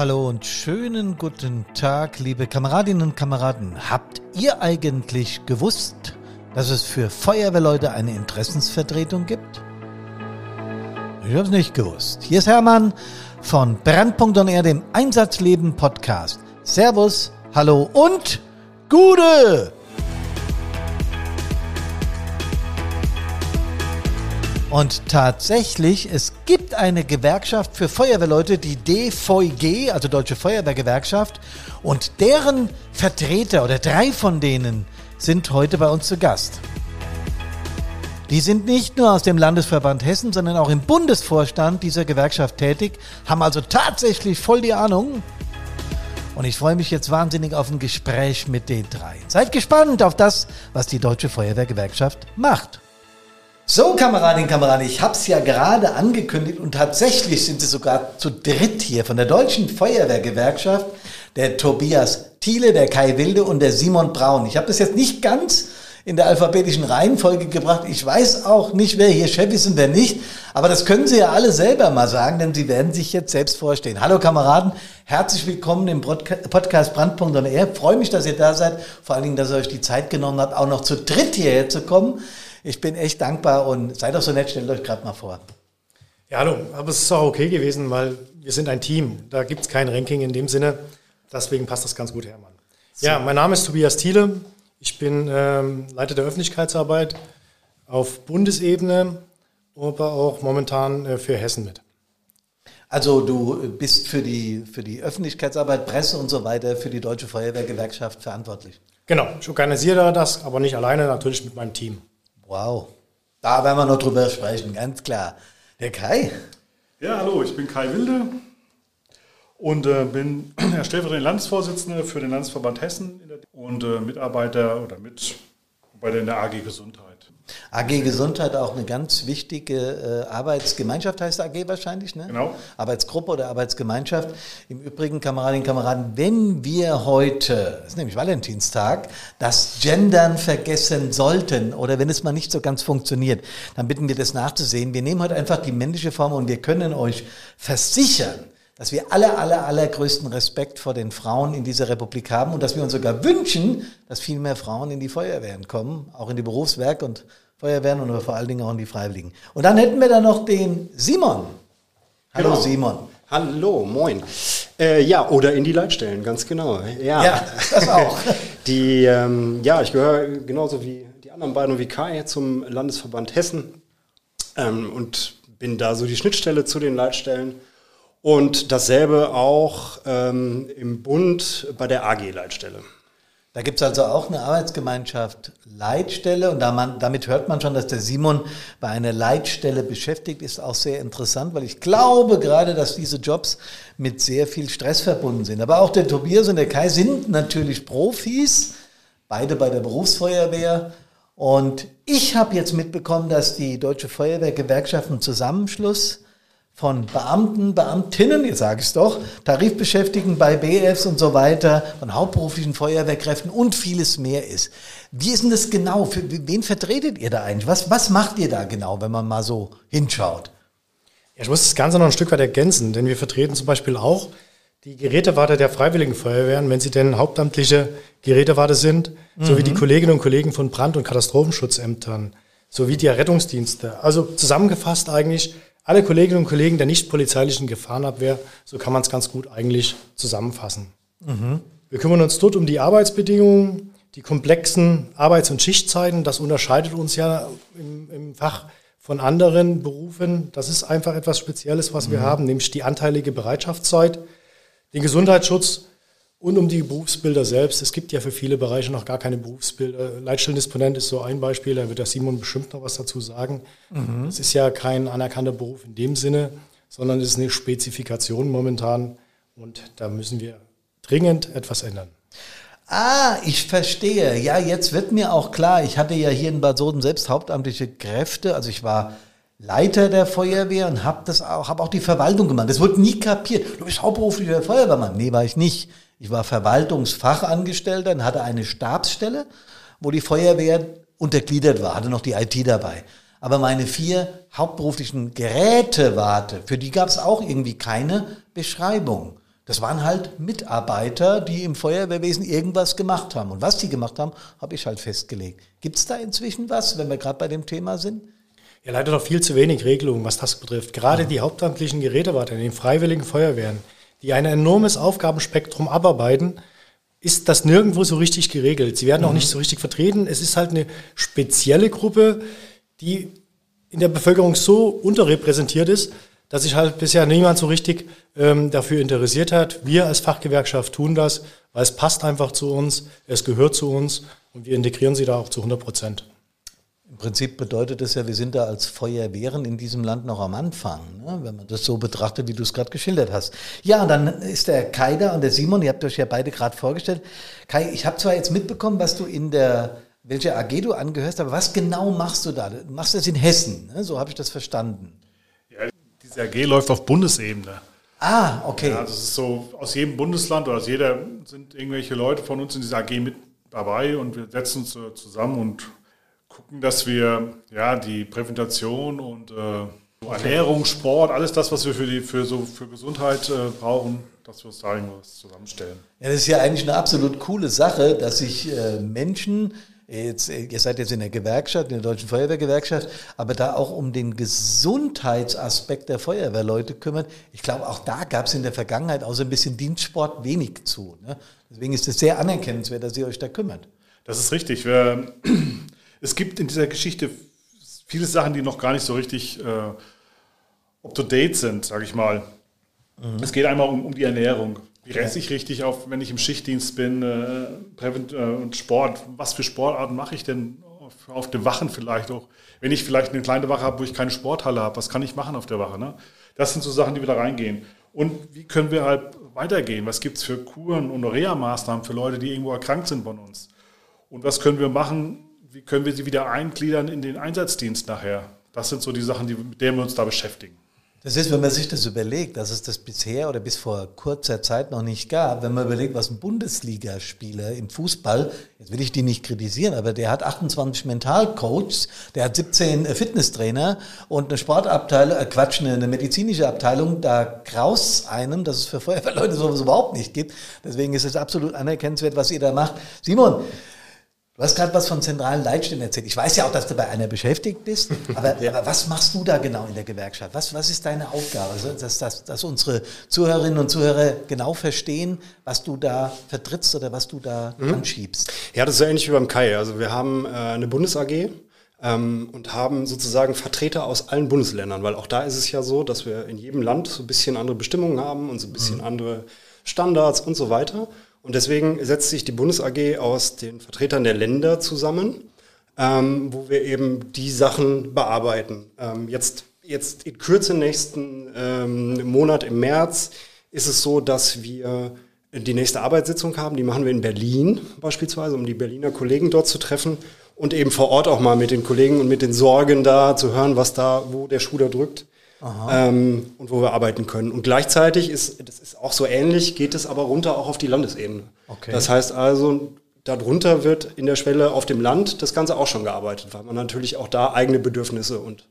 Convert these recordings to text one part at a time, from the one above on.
Hallo und schönen guten Tag, liebe Kameradinnen und Kameraden. Habt ihr eigentlich gewusst, dass es für Feuerwehrleute eine Interessensvertretung gibt? Ich hab's nicht gewusst. Hier ist Hermann von Brandpunkt.er, dem Einsatzleben Podcast. Servus, hallo und Gude! Und tatsächlich, es gibt eine Gewerkschaft für Feuerwehrleute, die DVG, also Deutsche Feuerwehrgewerkschaft, und deren Vertreter oder drei von denen sind heute bei uns zu Gast. Die sind nicht nur aus dem Landesverband Hessen, sondern auch im Bundesvorstand dieser Gewerkschaft tätig, haben also tatsächlich voll die Ahnung. Und ich freue mich jetzt wahnsinnig auf ein Gespräch mit den drei. Seid gespannt auf das, was die Deutsche Feuerwehrgewerkschaft macht. So, Kameradinnen und Kameraden, ich habe es ja gerade angekündigt und tatsächlich sind sie sogar zu dritt hier von der Deutschen Feuerwehrgewerkschaft, der Tobias Thiele, der Kai Wilde und der Simon Braun. Ich habe das jetzt nicht ganz in der alphabetischen Reihenfolge gebracht. Ich weiß auch nicht, wer hier Chef ist und wer nicht, aber das können Sie ja alle selber mal sagen, denn Sie werden sich jetzt selbst vorstellen. Hallo Kameraden, herzlich willkommen im Podcast Brandpunkt und er. Freue mich, dass ihr da seid, vor allen Dingen, dass ihr euch die Zeit genommen habt, auch noch zu dritt hierher zu kommen. Ich bin echt dankbar und seid doch so nett, stellt euch gerade mal vor. Ja, hallo, aber es ist auch okay gewesen, weil wir sind ein Team. Da gibt es kein Ranking in dem Sinne. Deswegen passt das ganz gut, Hermann. So. Ja, mein Name ist Tobias Thiele. Ich bin ähm, Leiter der Öffentlichkeitsarbeit auf Bundesebene, aber auch momentan äh, für Hessen mit. Also du bist für die, für die Öffentlichkeitsarbeit, Presse und so weiter für die Deutsche Feuerwehrgewerkschaft verantwortlich. Genau, ich organisiere das, aber nicht alleine, natürlich mit meinem Team. Wow. Da werden wir noch drüber sprechen, ganz klar. Der Kai. Ja, hallo, ich bin Kai Wilde und äh, bin ja, stellvertretender Landesvorsitzender für den Landesverband Hessen und äh, Mitarbeiter oder mit bei der, der AG Gesundheit. AG Gesundheit auch eine ganz wichtige äh, Arbeitsgemeinschaft heißt AG wahrscheinlich, ne? Genau. Arbeitsgruppe oder Arbeitsgemeinschaft. Im Übrigen, Kameradinnen und Kameraden, wenn wir heute, das ist nämlich Valentinstag, das Gendern vergessen sollten oder wenn es mal nicht so ganz funktioniert, dann bitten wir das nachzusehen. Wir nehmen heute einfach die männliche Form und wir können euch versichern, dass wir aller, aller, allergrößten Respekt vor den Frauen in dieser Republik haben und dass wir uns sogar wünschen, dass viel mehr Frauen in die Feuerwehren kommen, auch in die Berufswerk und Feuerwehren und vor allen Dingen auch in die Freiwilligen. Und dann hätten wir da noch den Simon. Hallo genau. Simon. Hallo, moin. Äh, ja, oder in die Leitstellen, ganz genau. Ja, ja das auch. die, ähm, ja, ich gehöre genauso wie die anderen beiden und wie Kai zum Landesverband Hessen ähm, und bin da so die Schnittstelle zu den Leitstellen und dasselbe auch ähm, im Bund bei der AG-Leitstelle. Da gibt es also auch eine Arbeitsgemeinschaft Leitstelle und da man, damit hört man schon, dass der Simon bei einer Leitstelle beschäftigt ist, auch sehr interessant, weil ich glaube gerade, dass diese Jobs mit sehr viel Stress verbunden sind. Aber auch der Tobias und der Kai sind natürlich Profis, beide bei der Berufsfeuerwehr. Und ich habe jetzt mitbekommen, dass die Deutsche Feuerwehrgewerkschaft einen Zusammenschluss von Beamten, Beamtinnen, jetzt sage ich es doch, Tarifbeschäftigten bei BFs und so weiter, von hauptberuflichen Feuerwehrkräften und vieles mehr ist. Wie ist denn das genau? Für wen vertretet ihr da eigentlich? Was, was macht ihr da genau, wenn man mal so hinschaut? Ja, ich muss das Ganze noch ein Stück weit ergänzen, denn wir vertreten zum Beispiel auch die Gerätewarte der Freiwilligen Feuerwehren, wenn sie denn hauptamtliche Gerätewarte sind, mhm. sowie die Kolleginnen und Kollegen von Brand- und Katastrophenschutzämtern, sowie die Rettungsdienste. Also zusammengefasst eigentlich alle Kolleginnen und Kollegen der nicht polizeilichen Gefahrenabwehr, so kann man es ganz gut eigentlich zusammenfassen. Mhm. Wir kümmern uns dort um die Arbeitsbedingungen, die komplexen Arbeits- und Schichtzeiten. Das unterscheidet uns ja im, im, Fach von anderen Berufen. Das ist einfach etwas Spezielles, was mhm. wir haben, nämlich die anteilige Bereitschaftszeit, den Gesundheitsschutz und um die Berufsbilder selbst. Es gibt ja für viele Bereiche noch gar keine Berufsbilder. Leitstellendisponent ist so ein Beispiel, da wird der Simon bestimmt noch was dazu sagen. Mhm. Das ist ja kein anerkannter Beruf in dem Sinne, sondern es ist eine Spezifikation momentan und da müssen wir dringend etwas ändern. Ah, ich verstehe. Ja, jetzt wird mir auch klar, ich hatte ja hier in Bad Soden selbst hauptamtliche Kräfte, also ich war Leiter der Feuerwehr und habe das auch, habe auch die Verwaltung gemacht. Das wurde nie kapiert. Du bist hauptberuflicher Feuerwehrmann. Nee, war ich nicht. Ich war Verwaltungsfachangestellter und hatte eine Stabsstelle, wo die Feuerwehr untergliedert war, hatte noch die IT dabei. Aber meine vier hauptberuflichen Gerätewarte, für die gab es auch irgendwie keine Beschreibung. Das waren halt Mitarbeiter, die im Feuerwehrwesen irgendwas gemacht haben. Und was die gemacht haben, habe ich halt festgelegt. Gibt es da inzwischen was, wenn wir gerade bei dem Thema sind? Ja, leider noch viel zu wenig Regelungen, was das betrifft. Gerade die hauptamtlichen Gerätewarter in den freiwilligen Feuerwehren, die ein enormes Aufgabenspektrum abarbeiten, ist das nirgendwo so richtig geregelt. Sie werden auch nicht so richtig vertreten. Es ist halt eine spezielle Gruppe, die in der Bevölkerung so unterrepräsentiert ist, dass sich halt bisher niemand so richtig ähm, dafür interessiert hat. Wir als Fachgewerkschaft tun das, weil es passt einfach zu uns, es gehört zu uns und wir integrieren sie da auch zu 100 Prozent. Im Prinzip bedeutet das ja, wir sind da als Feuerwehren in diesem Land noch am Anfang, ne? wenn man das so betrachtet, wie du es gerade geschildert hast. Ja, und dann ist der Kai da und der Simon, ihr habt euch ja beide gerade vorgestellt. Kai, ich habe zwar jetzt mitbekommen, was du in der, welche AG du angehörst, aber was genau machst du da? Du machst das in Hessen, ne? so habe ich das verstanden. Diese AG läuft auf Bundesebene. Ah, okay. Ja, das ist so, aus jedem Bundesland oder aus jeder sind irgendwelche Leute von uns in dieser AG mit dabei und wir setzen uns zusammen und gucken, dass wir ja die Prävention und äh, Ernährung, Sport, alles das, was wir für die für so für Gesundheit äh, brauchen, dass wir uns da irgendwas zusammenstellen. Ja, das ist ja eigentlich eine absolut coole Sache, dass sich äh, Menschen Jetzt, ihr seid jetzt in der Gewerkschaft, in der Deutschen Feuerwehrgewerkschaft, aber da auch um den Gesundheitsaspekt der Feuerwehrleute kümmern. Ich glaube, auch da gab es in der Vergangenheit außer ein bisschen Dienstsport wenig zu. Ne? Deswegen ist es sehr anerkennenswert, dass ihr euch da kümmert. Das ist richtig. Wir, es gibt in dieser Geschichte viele Sachen, die noch gar nicht so richtig äh, up-to-date sind, sage ich mal. Mhm. Es geht einmal um, um die Ernährung. Wie resse ich richtig auf, wenn ich im Schichtdienst bin, äh, Prävent äh, und Sport? Was für Sportarten mache ich denn auf, auf den Wachen vielleicht auch? Wenn ich vielleicht eine kleine Wache habe, wo ich keine Sporthalle habe, was kann ich machen auf der Wache? Ne? Das sind so Sachen, die wieder reingehen. Und wie können wir halt weitergehen? Was gibt es für Kuren und Reha-Maßnahmen für Leute, die irgendwo erkrankt sind von uns? Und was können wir machen? Wie können wir sie wieder eingliedern in den Einsatzdienst nachher? Das sind so die Sachen, die, mit denen wir uns da beschäftigen. Das ist, wenn man sich das überlegt, dass es das bisher oder bis vor kurzer Zeit noch nicht gab, wenn man überlegt, was ein Bundesligaspieler im Fußball, jetzt will ich die nicht kritisieren, aber der hat 28 Mentalcoaches, der hat 17 äh, Fitnesstrainer und eine Sportabteilung, äh Quatsch, eine, eine medizinische Abteilung, da graus einem, dass es für Feuerwehrleute sowas überhaupt nicht gibt. Deswegen ist es absolut anerkennenswert, was ihr da macht. Simon, Du hast gerade was von zentralen Leitstellen erzählt. Ich weiß ja auch, dass du bei einer beschäftigt bist, aber, ja. aber was machst du da genau in der Gewerkschaft? Was, was ist deine Aufgabe? Also, dass, dass, dass unsere Zuhörerinnen und Zuhörer genau verstehen, was du da vertrittst oder was du da mhm. anschiebst. Ja, das ist so ähnlich wie beim Kai. Also wir haben äh, eine Bundes-AG, ähm, und haben sozusagen Vertreter aus allen Bundesländern, weil auch da ist es ja so, dass wir in jedem Land so ein bisschen andere Bestimmungen haben und so ein bisschen mhm. andere Standards und so weiter. Und deswegen setzt sich die Bundes AG aus den Vertretern der Länder zusammen, ähm, wo wir eben die Sachen bearbeiten. Ähm, jetzt, jetzt in Kürze nächsten ähm, Monat im März ist es so, dass wir die nächste Arbeitssitzung haben. Die machen wir in Berlin beispielsweise, um die Berliner Kollegen dort zu treffen und eben vor Ort auch mal mit den Kollegen und mit den Sorgen da zu hören, was da, wo der Schuh da drückt ähm, und wo wir arbeiten können. Und gleichzeitig ist, das ist auch so ähnlich, geht es aber runter auch auf die Landesebene. Okay. Das heißt also, darunter wird in der Schwelle auf dem Land das Ganze auch schon gearbeitet, weil man natürlich auch da eigene Bedürfnisse und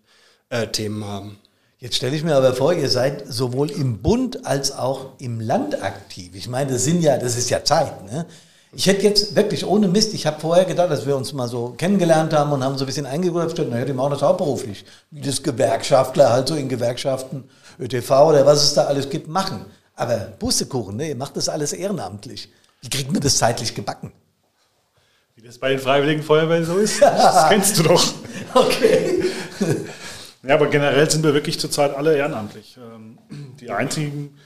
äh, Themen haben. Jetzt stelle ich mir aber vor, ihr seid sowohl im Bund als auch im Land aktiv. Ich meine, das sind ja, das ist ja Zeit. Ne? Ich hätte jetzt wirklich ohne Mist, ich habe vorher gedacht, dass wir uns mal so kennengelernt haben und haben so ein bisschen eingegrüßt, naja, die machen das hauptberuflich. Wie das Gewerkschaftler halt so in Gewerkschaften, ÖTV oder was es da alles gibt, machen. Aber Pustekuchen, ne, ihr macht das alles ehrenamtlich. Wie kriegt man das zeitlich gebacken? Wie das bei den Freiwilligen Feuerwehren so ist, das kennst du doch. Okay. Ja, aber generell sind wir wirklich zurzeit alle ehrenamtlich. Ähm, die einzigen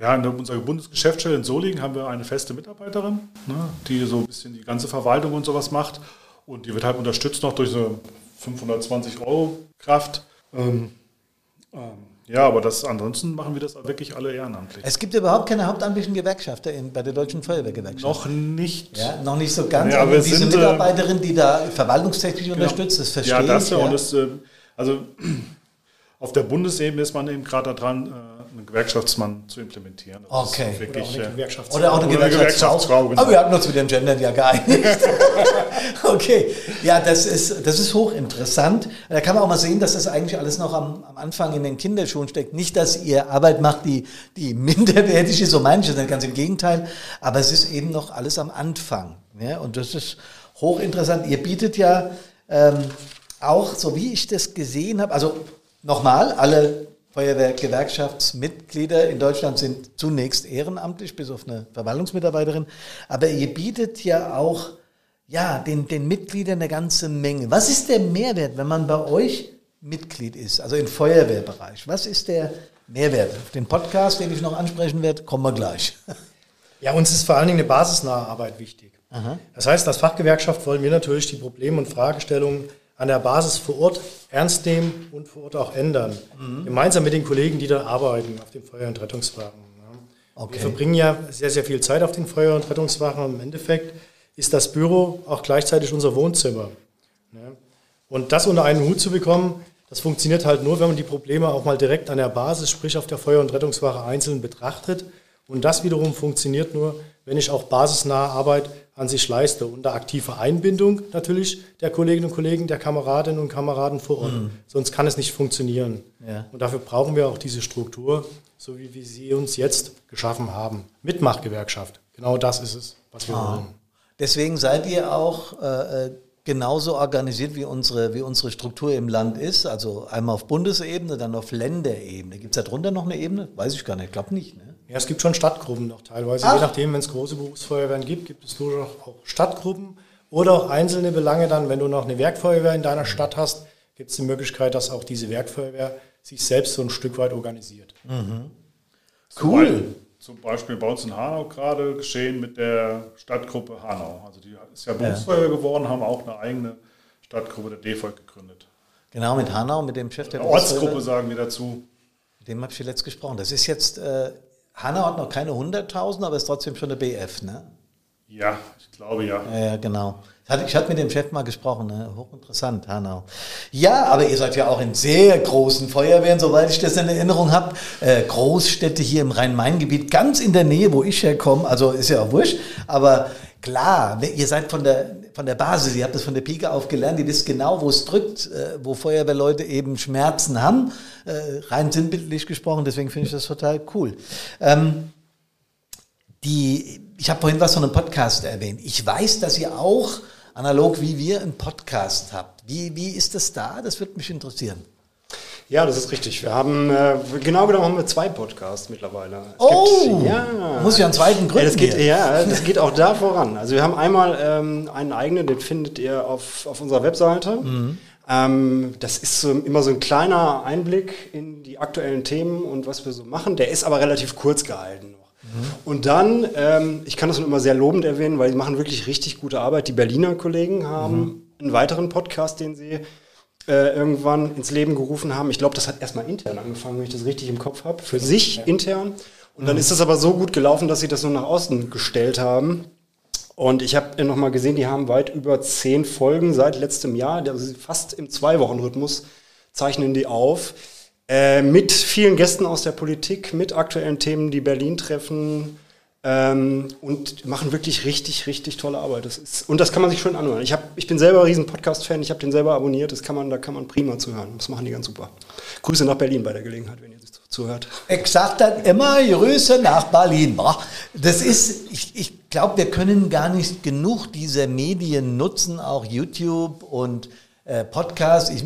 ja, in unserer Bundesgeschäftsstelle in Solingen haben wir eine feste Mitarbeiterin, ne, die so ein bisschen die ganze Verwaltung und sowas macht. Und die wird halt unterstützt noch durch so 520 Euro Kraft. Ähm, ähm, ja, aber das, ansonsten machen wir das wirklich alle ehrenamtlich. Es gibt überhaupt keine hauptamtlichen Gewerkschafter in, bei der Deutschen Feuerwehrgewerkschaft. Noch nicht. Ja, noch nicht so ganz. Ja, aber diese sind, äh, Mitarbeiterin, die da verwaltungstechnisch genau. unterstützt, das verstehe ja, das ich. Ja, und das, äh, also auf der Bundesebene ist man eben gerade daran, äh, einen Gewerkschaftsmann zu implementieren. Das Okay. Wirklich, Oder auch eine äh, Gewerkschaftsfrau. Oder auch eine Oder Gewerkschaftsfrau. Genau. Aber wir hatten uns mit dem Gendern ja geeinigt. okay, ja, das ist, das ist hochinteressant. Da kann man auch mal sehen, dass das eigentlich alles noch am, am Anfang in den Kinderschuhen steckt. Nicht, dass ihr Arbeit macht, die, die minderwertig ist, so meine ich das nicht, ganz im Gegenteil. Aber es ist eben noch alles am Anfang. Ja? Und das ist hochinteressant. Ihr bietet ja ähm, auch, so wie ich das gesehen habe, also nochmal, alle Feuerwehrgewerkschaftsmitglieder in Deutschland sind zunächst ehrenamtlich, bis auf eine Verwaltungsmitarbeiterin. Aber ihr bietet ja auch ja, den, den Mitgliedern eine ganze Menge. Was ist der Mehrwert, wenn man bei euch Mitglied ist, also im Feuerwehrbereich? Was ist der Mehrwert? Auf den Podcast, den ich noch ansprechen werde, kommen wir gleich. Ja, uns ist vor allen Dingen eine basisnahe Arbeit wichtig. Das heißt, als Fachgewerkschaft wollen wir natürlich die Probleme und Fragestellungen an der Basis vor Ort ernst nehmen und vor Ort auch ändern. Gemeinsam mit den Kollegen, die da arbeiten auf den Feuer- und Rettungswagen. Okay. Wir verbringen ja sehr, sehr viel Zeit auf den Feuer- und Rettungswagen und im Endeffekt ist das Büro auch gleichzeitig unser Wohnzimmer. Und das unter einen Hut zu bekommen, das funktioniert halt nur, wenn man die Probleme auch mal direkt an der Basis, sprich auf der Feuer- und Rettungswache einzeln betrachtet. Und das wiederum funktioniert nur, wenn ich auch basisnahe Arbeit an sich leiste, unter aktiver Einbindung natürlich der Kolleginnen und Kollegen, der Kameradinnen und Kameraden vor Ort. Sonst kann es nicht funktionieren. Ja. Und dafür brauchen wir auch diese Struktur, so wie wir sie uns jetzt geschaffen haben. Mitmachgewerkschaft. Genau das ist es, was wir wollen. Deswegen seid ihr auch äh, äh, genauso organisiert, wie unsere, wie unsere Struktur im Land ist. Also einmal auf Bundesebene, dann auf Länderebene. Gibt es darunter noch eine Ebene? Weiß ich gar nicht. Ich glaube nicht. Ne? Ja, es gibt schon Stadtgruppen noch teilweise. Ach. Je nachdem, wenn es große Berufsfeuerwehren gibt, gibt es durchaus auch Stadtgruppen oder auch einzelne Belange dann. Wenn du noch eine Werkfeuerwehr in deiner Stadt hast, gibt es die Möglichkeit, dass auch diese Werkfeuerwehr sich selbst so ein Stück weit organisiert. Zum Beispiel- Zum Beispiel bei uns in Hanau gerade geschehen mit der Stadtgruppe Hanau. Also die ist ja Berufsfeuerwehr geworden, haben auch eine eigene Stadtgruppe der DEFOLK gegründet. Genau, mit Hanau, mit dem Chef der Eine Ortsgruppe sagen wir dazu. Mit dem habe ich letzt gesprochen. Das ist jetzt, äh, Hanau hat noch keine 100.000, aber ist trotzdem schon eine BF, ne? Ja, ich glaube ja. Ja, ja, genau. Ich hatte, ich hatte mit dem Chef mal gesprochen, ne? hochinteressant, Hanau. Ja, aber ihr seid ja auch in sehr großen Feuerwehren, soweit ich das in Erinnerung habe. Äh, Großstädte hier im Rhein-Main-Gebiet, ganz in der Nähe, wo ich herkomme. Also ist ja auch wurscht. Aber klar, ihr seid von der, von der Basis, ihr habt das von der Pike auf gelernt, ihr wisst genau, wo es drückt, äh, wo Feuerwehrleute eben Schmerzen haben. Äh, rein sinnbildlich gesprochen, deswegen finde ich das total cool. Ähm, die, ich habe vorhin was von einem Podcast erwähnt. Ich weiß, dass ihr auch, analog wie wir, einen Podcast habt. Wie, wie ist das da? Das würde mich interessieren. Ja, das ist richtig. Wir haben, äh, genau genommen haben wir zwei Podcasts mittlerweile. Es Oh, gibt- ja. muss ja einen zweiten Ja, gründen. das geht, hier. ja, das geht auch da voran. Also wir haben einmal ähm, einen eigenen, den findet ihr auf, auf unserer Webseite. Ähm, das ist so, immer so ein kleiner Einblick in die aktuellen Themen und was wir so machen. Der ist aber relativ kurz gehalten noch. Und dann, ähm, ich kann das nur immer sehr lobend erwähnen, weil die machen wirklich richtig gute Arbeit. Die Berliner Kollegen haben einen weiteren Podcast, den sie äh, irgendwann ins Leben gerufen haben. Ich glaube, das hat erstmal intern angefangen, wenn ich das richtig im Kopf habe. Für sich intern. Und dann ist das aber so gut gelaufen, dass sie das nur nach außen gestellt haben. Und ich habe noch mal gesehen, die haben weit über zehn Folgen seit letztem Jahr, also fast im Zwei-Wochen-Rhythmus, zeichnen die auf. Äh, mit vielen Gästen aus der Politik, mit aktuellen Themen, die Berlin treffen. Ähm, und machen wirklich richtig, richtig tolle Arbeit. Das ist, und das kann man sich schön anhören. Ich, hab, ich bin selber ein riesen Podcast-Fan, ich habe den selber abonniert, das kann man, da kann man prima zuhören. Das machen die ganz super. Grüße nach Berlin bei der Gelegenheit, wenn ihr das zuhört. Ich sag dann immer Grüße nach Berlin. Das ist, ich, ich glaube, wir können gar nicht genug dieser Medien nutzen, auch YouTube und äh, Podcast. Ich,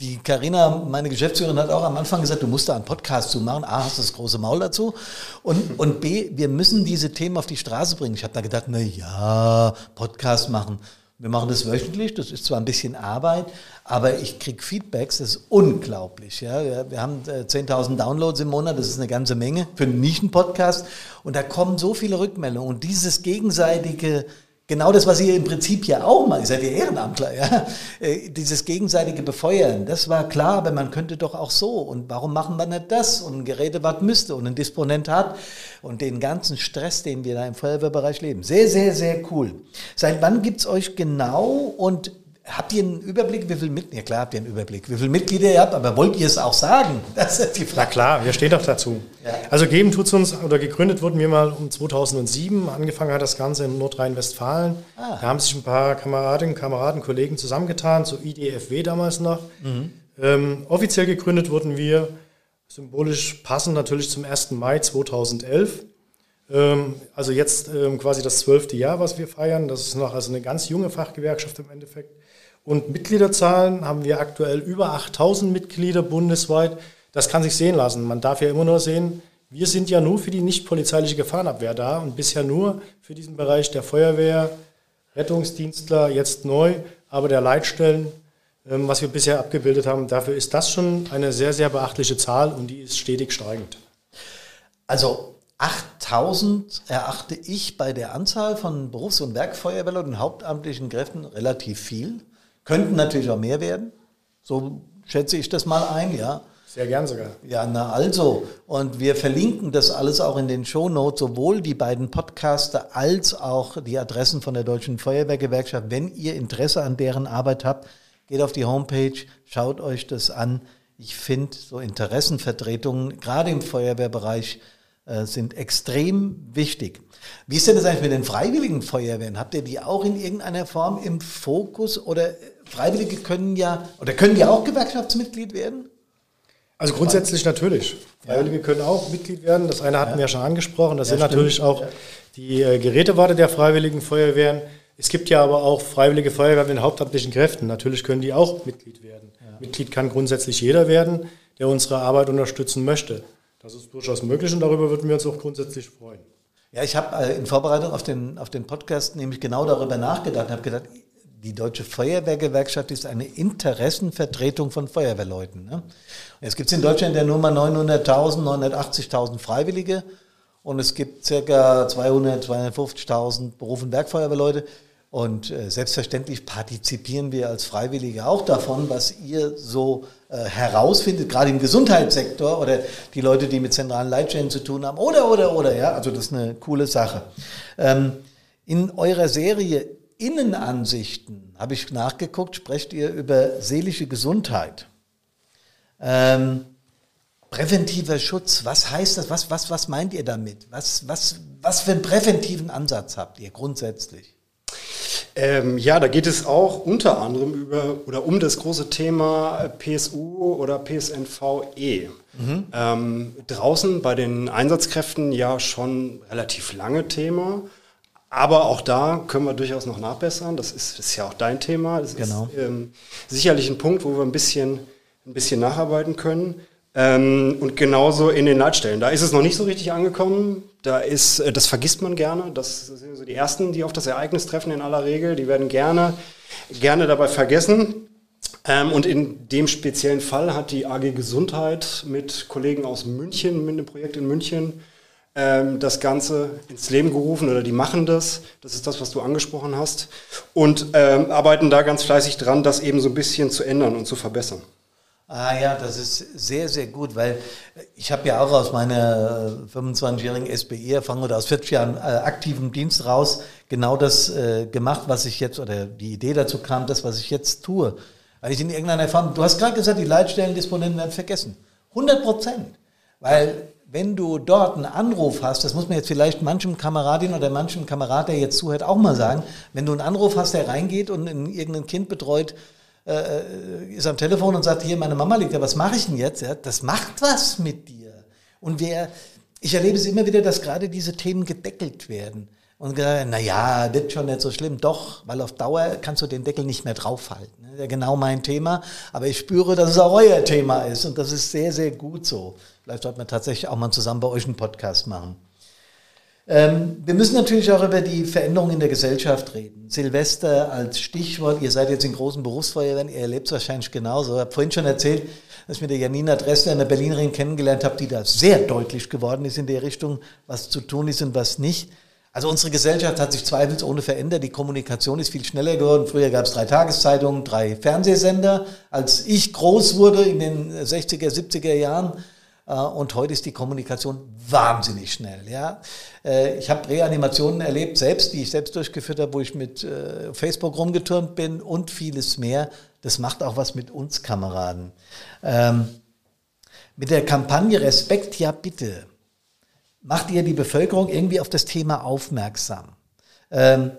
die Karina, meine Geschäftsführerin, hat auch am Anfang gesagt, du musst da einen Podcast zu machen. A, hast du das große Maul dazu. Und, und B, wir müssen diese Themen auf die Straße bringen. Ich habe da gedacht, na ja, Podcast machen. Wir machen das wöchentlich, das ist zwar ein bisschen Arbeit, aber ich kriege Feedbacks, das ist unglaublich. Ja. Wir, haben äh, 10.000 Downloads im Monat, das ist eine ganze Menge für einen Nischen-Podcast. Und da kommen so viele Rückmeldungen. Und dieses gegenseitige, genau das, was ihr im Prinzip ja auch mal, ihr seid ja Ehrenamtler, ja, äh, dieses gegenseitige Befeuern, das war klar, aber man könnte doch auch so. Und warum machen wir nicht das? Und ein Gerätewart müsste und ein Disponent hat. Und den ganzen Stress, den wir da im Feuerwehrbereich leben. Sehr, sehr, sehr cool. Seit wann gibt's euch genau und Habt ihr einen Überblick, wie viel Mitglieder, ja klar habt ihr einen Überblick, wie viele Mitglieder ihr habt, aber wollt ihr es auch sagen? Das ist die Frage. Na klar, wir stehen doch dazu. Ja. Also geben tut es uns, oder gegründet wurden wir mal um 2007, angefangen hat das Ganze in Nordrhein-Westfalen. Ah. Da haben sich ein paar Kameradinnen, Kameraden, Kollegen zusammengetan, so IDFW damals noch. Mhm. Ähm, offiziell gegründet wurden wir, symbolisch passend natürlich zum 1. Mai 2011. Ähm, also jetzt ähm, quasi das zwölfte Jahr, was wir feiern. Das ist noch also eine ganz junge Fachgewerkschaft im Endeffekt. Und Mitgliederzahlen haben wir aktuell über 8000 Mitglieder bundesweit. Das kann sich sehen lassen. Man darf ja immer nur sehen, wir sind ja nur für die nicht polizeiliche Gefahrenabwehr da und bisher nur für diesen Bereich der Feuerwehr, Rettungsdienstler, jetzt neu, aber der Leitstellen, ähm, was wir bisher abgebildet haben. Dafür ist das schon eine sehr, sehr beachtliche Zahl und die ist stetig steigend. Also 8000 erachte ich bei der Anzahl von Berufs- und Werkfeuerwehrleuten und hauptamtlichen Kräften relativ viel. Könnten natürlich auch mehr werden. So schätze ich das mal ein, ja. Sehr gern sogar. Ja, na also. Und wir verlinken das alles auch in den Shownotes, sowohl die beiden Podcaster als auch die Adressen von der Deutschen Feuerwehrgewerkschaft. Wenn ihr Interesse an deren Arbeit habt, geht auf die Homepage, schaut euch das an. Ich finde, so Interessenvertretungen, gerade im Feuerwehrbereich, äh, sind extrem wichtig. Wie ist denn das eigentlich mit den freiwilligen Feuerwehren? Habt ihr die auch in irgendeiner Form im Fokus oder Freiwillige können ja oder können die auch Gewerkschaftsmitglied werden? Also grundsätzlich natürlich. Freiwillige ja. können auch Mitglied werden. Das eine hatten ja. wir ja schon angesprochen. Das ja, sind stimmt. natürlich auch die äh, Gerätewarte der Freiwilligen Feuerwehren. Es gibt ja aber auch Freiwillige Feuerwehren mit hauptamtlichen Kräften. Natürlich können die auch Mitglied werden. Mitglied kann grundsätzlich jeder werden, der unsere Arbeit unterstützen möchte. Das ist durchaus möglich und darüber würden wir uns auch grundsätzlich freuen. Ja, ich habe äh, in Vorbereitung auf den, auf den Podcast nämlich genau darüber nachgedacht und habe gedacht, die Deutsche Feuerwehrgewerkschaft ist eine Interessenvertretung von Feuerwehrleuten. Ne? Jetzt gibt es in Deutschland ja nur mal 900.000, 980.000 Freiwillige und es gibt circa 200, 250.000 Beruf- und Werkfeuerwehrleute. Und äh, selbstverständlich partizipieren wir als Freiwillige auch davon, was ihr so äh, herausfindet, gerade im Gesundheitssektor oder die Leute, die mit zentralen Leitstellen zu tun haben, oder, oder, oder, ja, also das ist eine coole Sache. Ähm, in eurer Serie Innenansichten, habe ich nachgeguckt, sprecht ihr über seelische Gesundheit. Ähm, präventiver Schutz, was heißt das? Was, was, was meint ihr damit? Was, was, was für einen präventiven Ansatz habt ihr grundsätzlich? Ähm, ja, da geht es auch unter anderem über oder um das große Thema PSU oder PSNVE. Mhm. Ähm, draußen bei den Einsatzkräften ja schon relativ lange Thema. Aber auch da können wir durchaus noch nachbessern. Das ist, ist ja auch dein Thema. Das genau. ist ähm, sicherlich ein Punkt, wo wir ein bisschen, ein bisschen nacharbeiten können. Ähm, und genauso in den Leitstellen. Da ist es noch nicht so richtig angekommen. Da ist, äh, das vergisst man gerne. Das sind so die ersten, die auf das Ereignis treffen in aller Regel. Die werden gerne, gerne dabei vergessen. Ähm, und in dem speziellen Fall hat die AG Gesundheit mit Kollegen aus München, mit einem Projekt in München, das Ganze ins Leben gerufen oder die machen das. Das ist das, was du angesprochen hast. Und ähm, arbeiten da ganz fleißig dran, das eben so ein bisschen zu ändern und zu verbessern. Ah ja, das ist sehr, sehr gut, weil ich habe ja auch aus meiner 25-jährigen SBI-Erfahrung oder aus 40 Jahren äh, aktivem Dienst raus genau das äh, gemacht, was ich jetzt, oder die Idee dazu kam, das, was ich jetzt tue. Weil ich in irgendeiner Form, du hast gerade gesagt, die Leitstellendisponenten werden vergessen. 100 Prozent. Weil wenn du dort einen Anruf hast, das muss man jetzt vielleicht manchem Kameradin oder manchem Kamerad, der jetzt zuhört, auch mal sagen, wenn du einen Anruf hast, der reingeht und in irgendein Kind betreut, äh, äh, ist am Telefon und sagt, hier, meine Mama liegt ja, was mache ich denn jetzt? Ja, das macht was mit dir. Und wer, ich erlebe es immer wieder, dass gerade diese Themen gedeckelt werden. Und gesagt, na ja, das schon nicht so schlimm. Doch, weil auf Dauer kannst du den Deckel nicht mehr draufhalten. Das ist ja genau mein Thema. Aber ich spüre, dass es auch euer Thema ist. Und das ist sehr, sehr gut so. Vielleicht sollten wir tatsächlich auch mal zusammen bei euch einen Podcast machen. Ähm, wir müssen natürlich auch über die Veränderungen in der Gesellschaft reden. Silvester als Stichwort. Ihr seid jetzt in großen Berufsfeuerwehren, ihr erlebt es wahrscheinlich genauso. Ich habe vorhin schon erzählt, dass ich mit der Janina Dressler, einer Berlinerin, kennengelernt habe, die da sehr deutlich geworden ist in der Richtung, was zu tun ist und was nicht. Also unsere Gesellschaft hat sich zweifelsohne verändert. Die Kommunikation ist viel schneller geworden. Früher gab es drei Tageszeitungen, drei Fernsehsender. Als ich groß wurde in den 60er, 70er Jahren, Äh, und heute ist die Kommunikation wahnsinnig schnell. Ja, äh, ich habe Reanimationen erlebt selbst, die ich selbst durchgeführt habe, wo ich mit äh, Facebook rumgeturnt bin und vieles mehr. Das macht auch was mit uns Kameraden. Ähm, mit der Kampagne Respekt, ja bitte, macht ihr die Bevölkerung irgendwie auf das Thema aufmerksam. Ähm,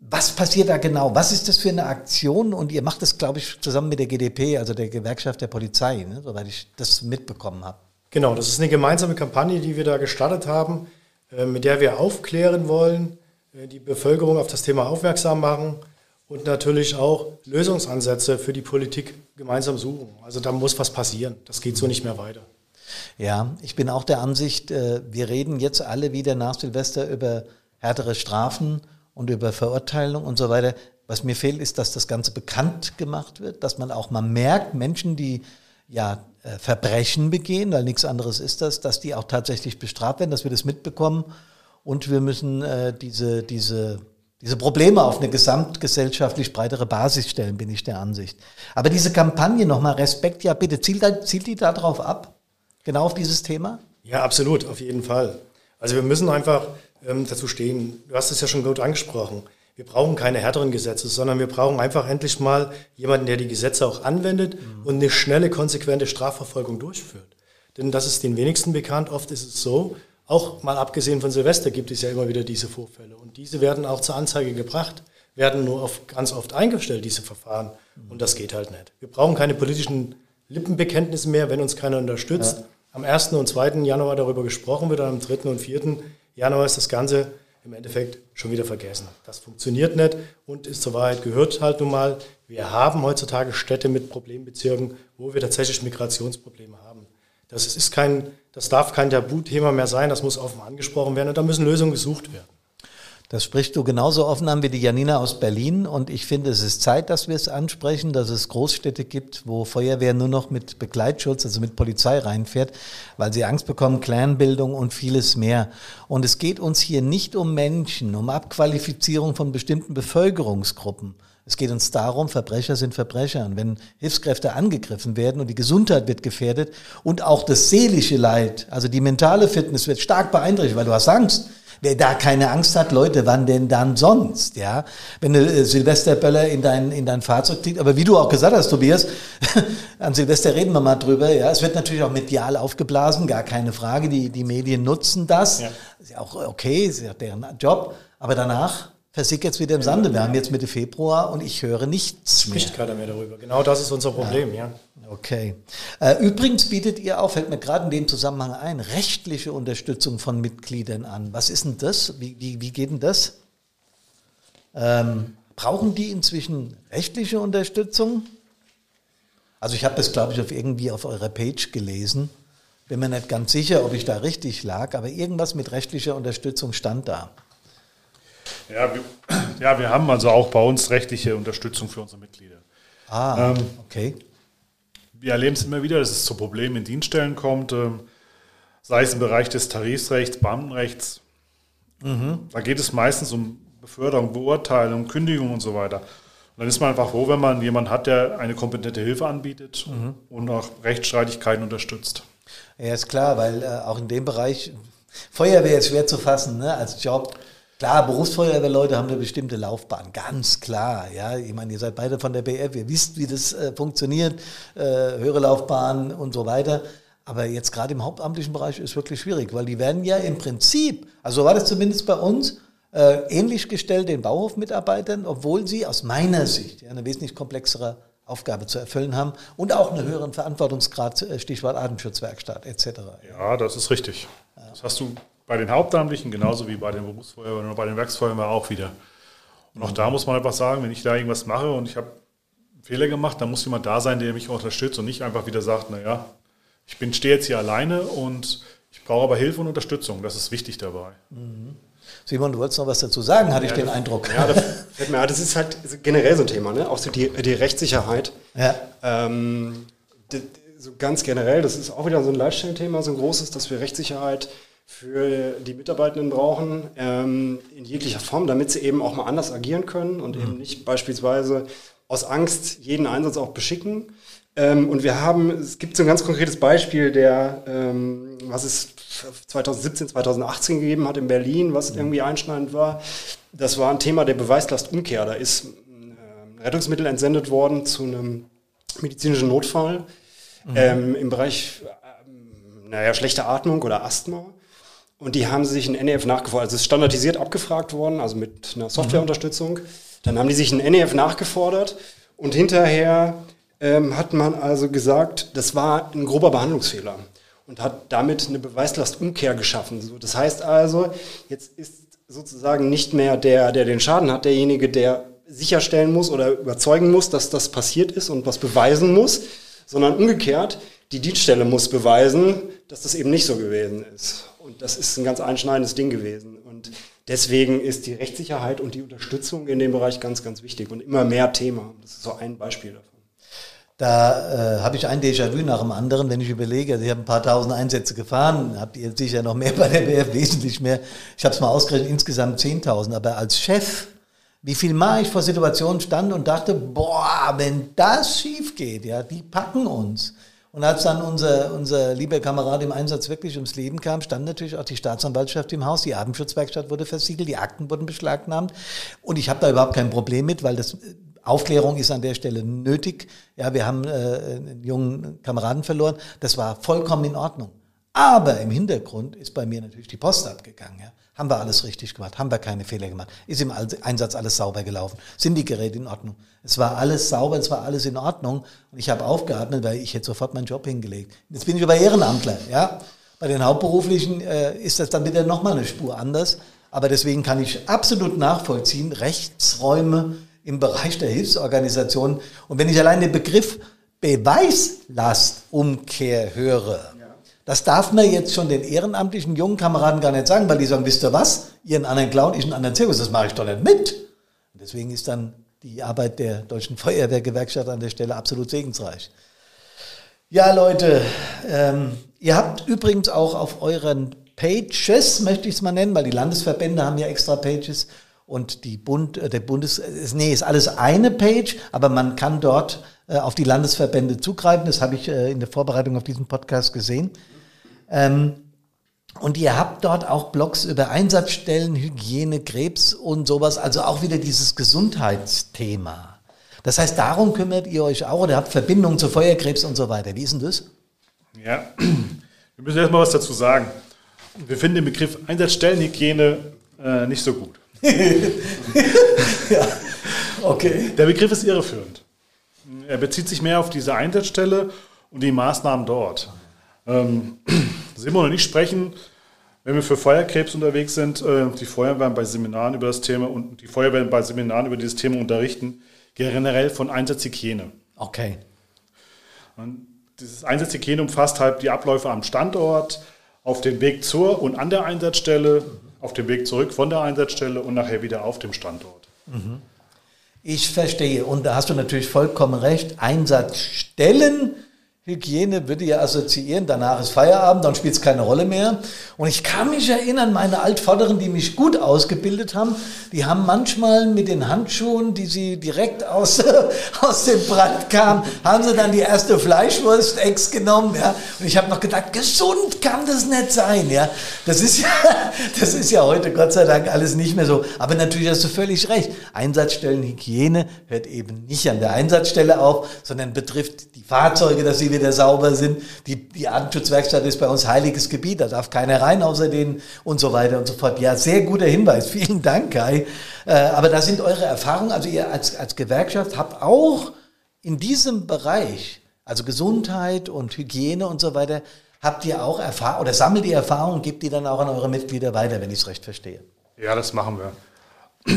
was passiert da genau? Was ist das für eine Aktion? Und ihr macht das, glaube ich, zusammen mit der GDP, also der Gewerkschaft der Polizei, ne? soweit ich das mitbekommen habe. Genau, das ist eine gemeinsame Kampagne, die wir da gestartet haben, äh, mit der wir aufklären wollen, äh, die Bevölkerung auf das Thema aufmerksam machen und natürlich auch Lösungsansätze für die Politik gemeinsam suchen. Also da muss was passieren. Das geht so nicht mehr weiter. Ja, ich bin auch der Ansicht, äh, wir reden jetzt alle wieder nach Silvester über härtere Strafen und über Verurteilung und so weiter. Was mir fehlt, ist, dass das Ganze bekannt gemacht wird, dass man auch mal merkt, Menschen, die ja äh, Verbrechen begehen, weil nichts anderes ist das, dass die auch tatsächlich bestraft werden, dass wir das mitbekommen. Und wir müssen äh, diese, diese, diese Probleme auf eine gesamtgesellschaftlich breitere Basis stellen, bin ich der Ansicht. Aber diese Kampagne nochmal, Respekt, ja bitte, zielt, zielt die darauf ab? Genau auf dieses Thema? Ja, absolut, auf jeden Fall. Also wir müssen einfach ähm, dazu stehen. Du hast es ja schon gut angesprochen. Wir brauchen keine härteren Gesetze, sondern wir brauchen einfach endlich mal jemanden, der die Gesetze auch anwendet mhm. und eine schnelle, konsequente Strafverfolgung durchführt. Denn das ist den wenigsten bekannt. Oft ist es so, auch mal abgesehen von Silvester gibt es ja immer wieder diese Vorfälle. Und diese werden auch zur Anzeige gebracht, werden nur oft, ganz oft eingestellt, diese Verfahren. Mhm. Und das geht halt nicht. Wir brauchen keine politischen Lippenbekenntnisse mehr, wenn uns keiner unterstützt. Ja. Am 1. und 2. Januar darüber gesprochen wird, am 3. und 4. Januar ist das Ganze im Endeffekt schon wieder vergessen. Das funktioniert nicht und ist zur Wahrheit gehört halt nun mal. Wir haben heutzutage Städte mit Problembezirken, wo wir tatsächlich Migrationsprobleme haben. Das ist kein, das darf kein Tabuthema mehr sein, das muss offen angesprochen werden und da müssen Lösungen gesucht werden. Das sprichst du genauso offen an wie die Janina aus Berlin. Und ich finde, es ist Zeit, dass wir es ansprechen, dass es Großstädte gibt, wo Feuerwehr nur noch mit Begleitschutz, also mit Polizei reinfährt, weil sie Angst bekommen, Clanbildung und vieles mehr. Und es geht uns hier nicht um Menschen, um Abqualifizierung von bestimmten Bevölkerungsgruppen. Es geht uns darum, Verbrecher sind Verbrecher. Und wenn Hilfskräfte angegriffen werden und die Gesundheit wird gefährdet und auch das seelische Leid, also die mentale Fitness wird stark beeinträchtigt, weil du hast Angst. Wer da keine Angst hat, Leute, wann denn dann sonst? Ja, wenn du äh, Silvesterböller in dein, in dein Fahrzeug kriegst, aber wie du auch gesagt hast, Tobias, an Silvester reden wir mal drüber. Ja, es wird natürlich auch medial aufgeblasen, gar keine Frage. Die, die Medien nutzen das. Ja. Ist ja auch okay, ist ja deren Job. Aber danach versickert es wieder im Sande. Wir haben jetzt Mitte Februar und ich höre nichts mehr. Spricht keiner mehr darüber. Genau das ist unser Problem, ja. ja. Okay. Äh, übrigens bietet ihr auch, fällt mir gerade in dem Zusammenhang ein, rechtliche Unterstützung von Mitgliedern an. Was ist denn das? Wie, wie, wie geht denn das? Ähm, brauchen die inzwischen rechtliche Unterstützung? Also ich habe das, glaube ich, auf irgendwie auf eurer Page gelesen. Bin mir nicht ganz sicher, ob ich da richtig lag, aber irgendwas mit rechtlicher Unterstützung stand da. Ja, wir, ja, wir haben also auch bei uns rechtliche Unterstützung für unsere Mitglieder. Ah, ähm, okay wir erleben es immer wieder, dass es zu Problemen in Dienststellen kommt, ähm, sei es im Bereich des Tarifrechts, Beamtenrechts. Mhm. Da geht es meistens um Beförderung, Beurteilung, Kündigung und so weiter. Und dann ist man einfach froh, wenn man jemanden hat, der eine kompetente Hilfe anbietet mhm. und auch Rechtsstreitigkeiten unterstützt. Ja, ist klar, weil äh, auch in dem Bereich Feuerwehr ist schwer zu fassen ne, als Job. Klar, Berufsfeuerwehrleute haben eine bestimmte Laufbahn, ganz klar. Ja, ich meine, ihr seid beide von der BF, ihr wisst, wie das äh, funktioniert, äh, höhere Laufbahn und so weiter. Aber jetzt gerade im hauptamtlichen Bereich ist wirklich schwierig, weil die werden ja im Prinzip, also war das zumindest bei uns, äh, ähnlich gestellt den Bauhofmitarbeitern, obwohl sie aus meiner Sicht ja, eine wesentlich komplexere Aufgabe zu erfüllen haben und auch einen höheren Verantwortungsgrad, äh, Stichwort Atemschutzwerkstatt etc. Ja, das ist richtig. Das hast du bei den Hauptamtlichen genauso wie bei den Berufsfeuerwehren oder bei den Werksfeuerwehren auch wieder. Und auch da muss man einfach sagen, wenn ich da irgendwas mache und ich habe Fehler gemacht, dann muss jemand da sein, der mich unterstützt und nicht einfach wieder sagt, naja, ich bin, stehe jetzt hier alleine und ich brauche aber Hilfe und Unterstützung. Das ist wichtig dabei. Mhm. Simon, du wolltest noch was dazu sagen, hatte ja, ich den Eindruck. Ja, das, mir, das ist halt generell so ein Thema, ne? auch so die, die Rechtssicherheit. Ja. Ähm, die, so ganz generell, das ist auch wieder so ein Leitstellenthema, so ein großes, dass wir Rechtssicherheit für die Mitarbeitenden brauchen, ähm, in jeglicher Form, damit sie eben auch mal anders agieren können und mhm. eben nicht beispielsweise aus Angst jeden Einsatz auch beschicken. Ähm, und wir haben, es gibt so ein ganz konkretes Beispiel, der, ähm, was es 2017, 2018 gegeben hat in Berlin, was irgendwie einschneidend war. Das war ein Thema der Beweislastumkehr. Da ist ein äh, Rettungsmittel entsendet worden zu einem medizinischen Notfall mhm. ähm, im Bereich, äh, naja, schlechte Atmung oder Asthma. Und die haben sich ein NEF nachgefordert. Also es ist standardisiert abgefragt worden, also mit einer Softwareunterstützung. Dann haben die sich ein NEF nachgefordert und hinterher ähm, hat man also gesagt, das war ein grober Behandlungsfehler und hat damit eine Beweislastumkehr geschaffen. So, das heißt also, jetzt ist sozusagen nicht mehr der, der den Schaden hat, derjenige, der sicherstellen muss oder überzeugen muss, dass das passiert ist und was beweisen muss, sondern umgekehrt, die Dienststelle muss beweisen, dass das eben nicht so gewesen ist. Und das ist ein ganz einschneidendes Ding gewesen. Und deswegen ist die Rechtssicherheit und die Unterstützung in dem Bereich ganz, ganz wichtig und immer mehr Thema. Das ist so ein Beispiel davon. Da äh, habe ich ein Déjà-vu nach dem anderen, wenn ich überlege. Also ich habe ein paar tausend Einsätze gefahren, habt ihr sicher noch mehr bei der BF, wesentlich mehr. Ich habe es mal ausgerechnet, insgesamt 10.000. Aber als Chef, wie viel Mal ich vor Situationen stand und dachte, boah, wenn das schief geht, ja, die packen uns. Und als dann unser, unser lieber Kamerad im Einsatz wirklich ums Leben kam, stand natürlich auch die Staatsanwaltschaft im Haus, die Abendschutzwerkstatt wurde versiegelt, die Akten wurden beschlagnahmt. Und ich habe da überhaupt kein Problem mit, weil das Aufklärung ist an der Stelle nötig. Ja, wir haben äh, einen jungen Kameraden verloren. Das war vollkommen in Ordnung. Aber im Hintergrund ist bei mir natürlich die Post abgegangen. Ja. Haben wir alles richtig gemacht? Haben wir keine Fehler gemacht? Ist im Einsatz alles sauber gelaufen? Sind die Geräte in Ordnung? Es war alles sauber, es war alles in Ordnung. Und ich habe aufgeatmet, weil ich hätte sofort meinen Job hingelegt. Jetzt bin ich aber Ehrenamtler. Ja. Bei den Hauptberuflichen äh, ist das dann wieder nochmal eine Spur anders. Aber deswegen kann ich absolut nachvollziehen, Rechtsräume im Bereich der Hilfsorganisation. Und wenn ich allein den Begriff Beweislastumkehr höre, das darf man jetzt schon den ehrenamtlichen jungen Kameraden gar nicht sagen, weil die sagen, wisst ihr was, ihr einen anderen Clown, ich einen anderen Zirkus, das mache ich doch nicht mit. Und deswegen ist dann die Arbeit der Deutschen Feuerwehrgewerkschaft an der Stelle absolut segensreich. Ja, Leute, ähm, ihr habt übrigens auch auf euren Pages, möchte ich es mal nennen, weil die Landesverbände haben ja extra Pages, und die Bund, äh, der Bundes, äh, nee, ist alles eine Page, aber man kann dort äh, auf die Landesverbände zugreifen. Das habe ich äh, in der Vorbereitung auf diesen Podcast gesehen. Ähm, und ihr habt dort auch Blogs über Einsatzstellen, Hygiene, Krebs und sowas, also auch wieder dieses Gesundheitsthema. Das heißt, darum kümmert ihr euch auch oder habt Verbindungen zu Feuerkrebs und so weiter. Wie ist denn das? Ja, wir müssen erstmal was dazu sagen. Wir finden den Begriff Einsatzstellenhygiene äh, nicht so gut. ja, okay. Der Begriff ist irreführend. Er bezieht sich mehr auf diese Einsatzstelle und die Maßnahmen dort. Ähm, Simon und ich sprechen, wenn wir für Feuerkrebs unterwegs sind, äh, die Feuerwehren bei Seminaren über das Thema und die Feuerwehren bei Seminaren über dieses Thema unterrichten, generell von Einsatzhygiene. Okay. Und dieses Einsatzhygiene umfasst halt die Abläufe am Standort, auf dem Weg zur und an der Einsatzstelle, auf dem Weg zurück von der Einsatzstelle und nachher wieder auf dem Standort. Ich verstehe. Und da hast du natürlich vollkommen recht. Einsatzstellen Hygiene würde ja assoziieren, danach ist Feierabend, dann spielt es keine Rolle mehr. Und ich kann mich erinnern, meine Altvorderen, die mich gut ausgebildet haben, die haben manchmal mit den Handschuhen, die sie direkt aus, aus dem Brand kamen, haben sie dann die erste Fleischwurst ex genommen. Ja. Und ich habe noch gedacht, gesund kann das nicht sein. Ja. Das, ist ja, das ist ja heute Gott sei Dank alles nicht mehr so. Aber natürlich hast du völlig recht. Einsatzstellenhygiene hört eben nicht an der Einsatzstelle auf, sondern betrifft die Fahrzeuge, dass sie wieder sauber sind. Die, die Artenschutzwerkstatt ist bei uns heiliges Gebiet, da darf keiner rein außer denen und so weiter und so fort. Ja, sehr guter Hinweis. Vielen Dank, Kai. Äh, aber da sind eure Erfahrungen, also ihr als, als Gewerkschaft habt auch in diesem Bereich, also Gesundheit und Hygiene und so weiter, habt ihr auch Erfahrung oder sammelt ihr Erfahrungen und gebt die dann auch an eure Mitglieder weiter, wenn ich es recht verstehe? Ja, das machen wir.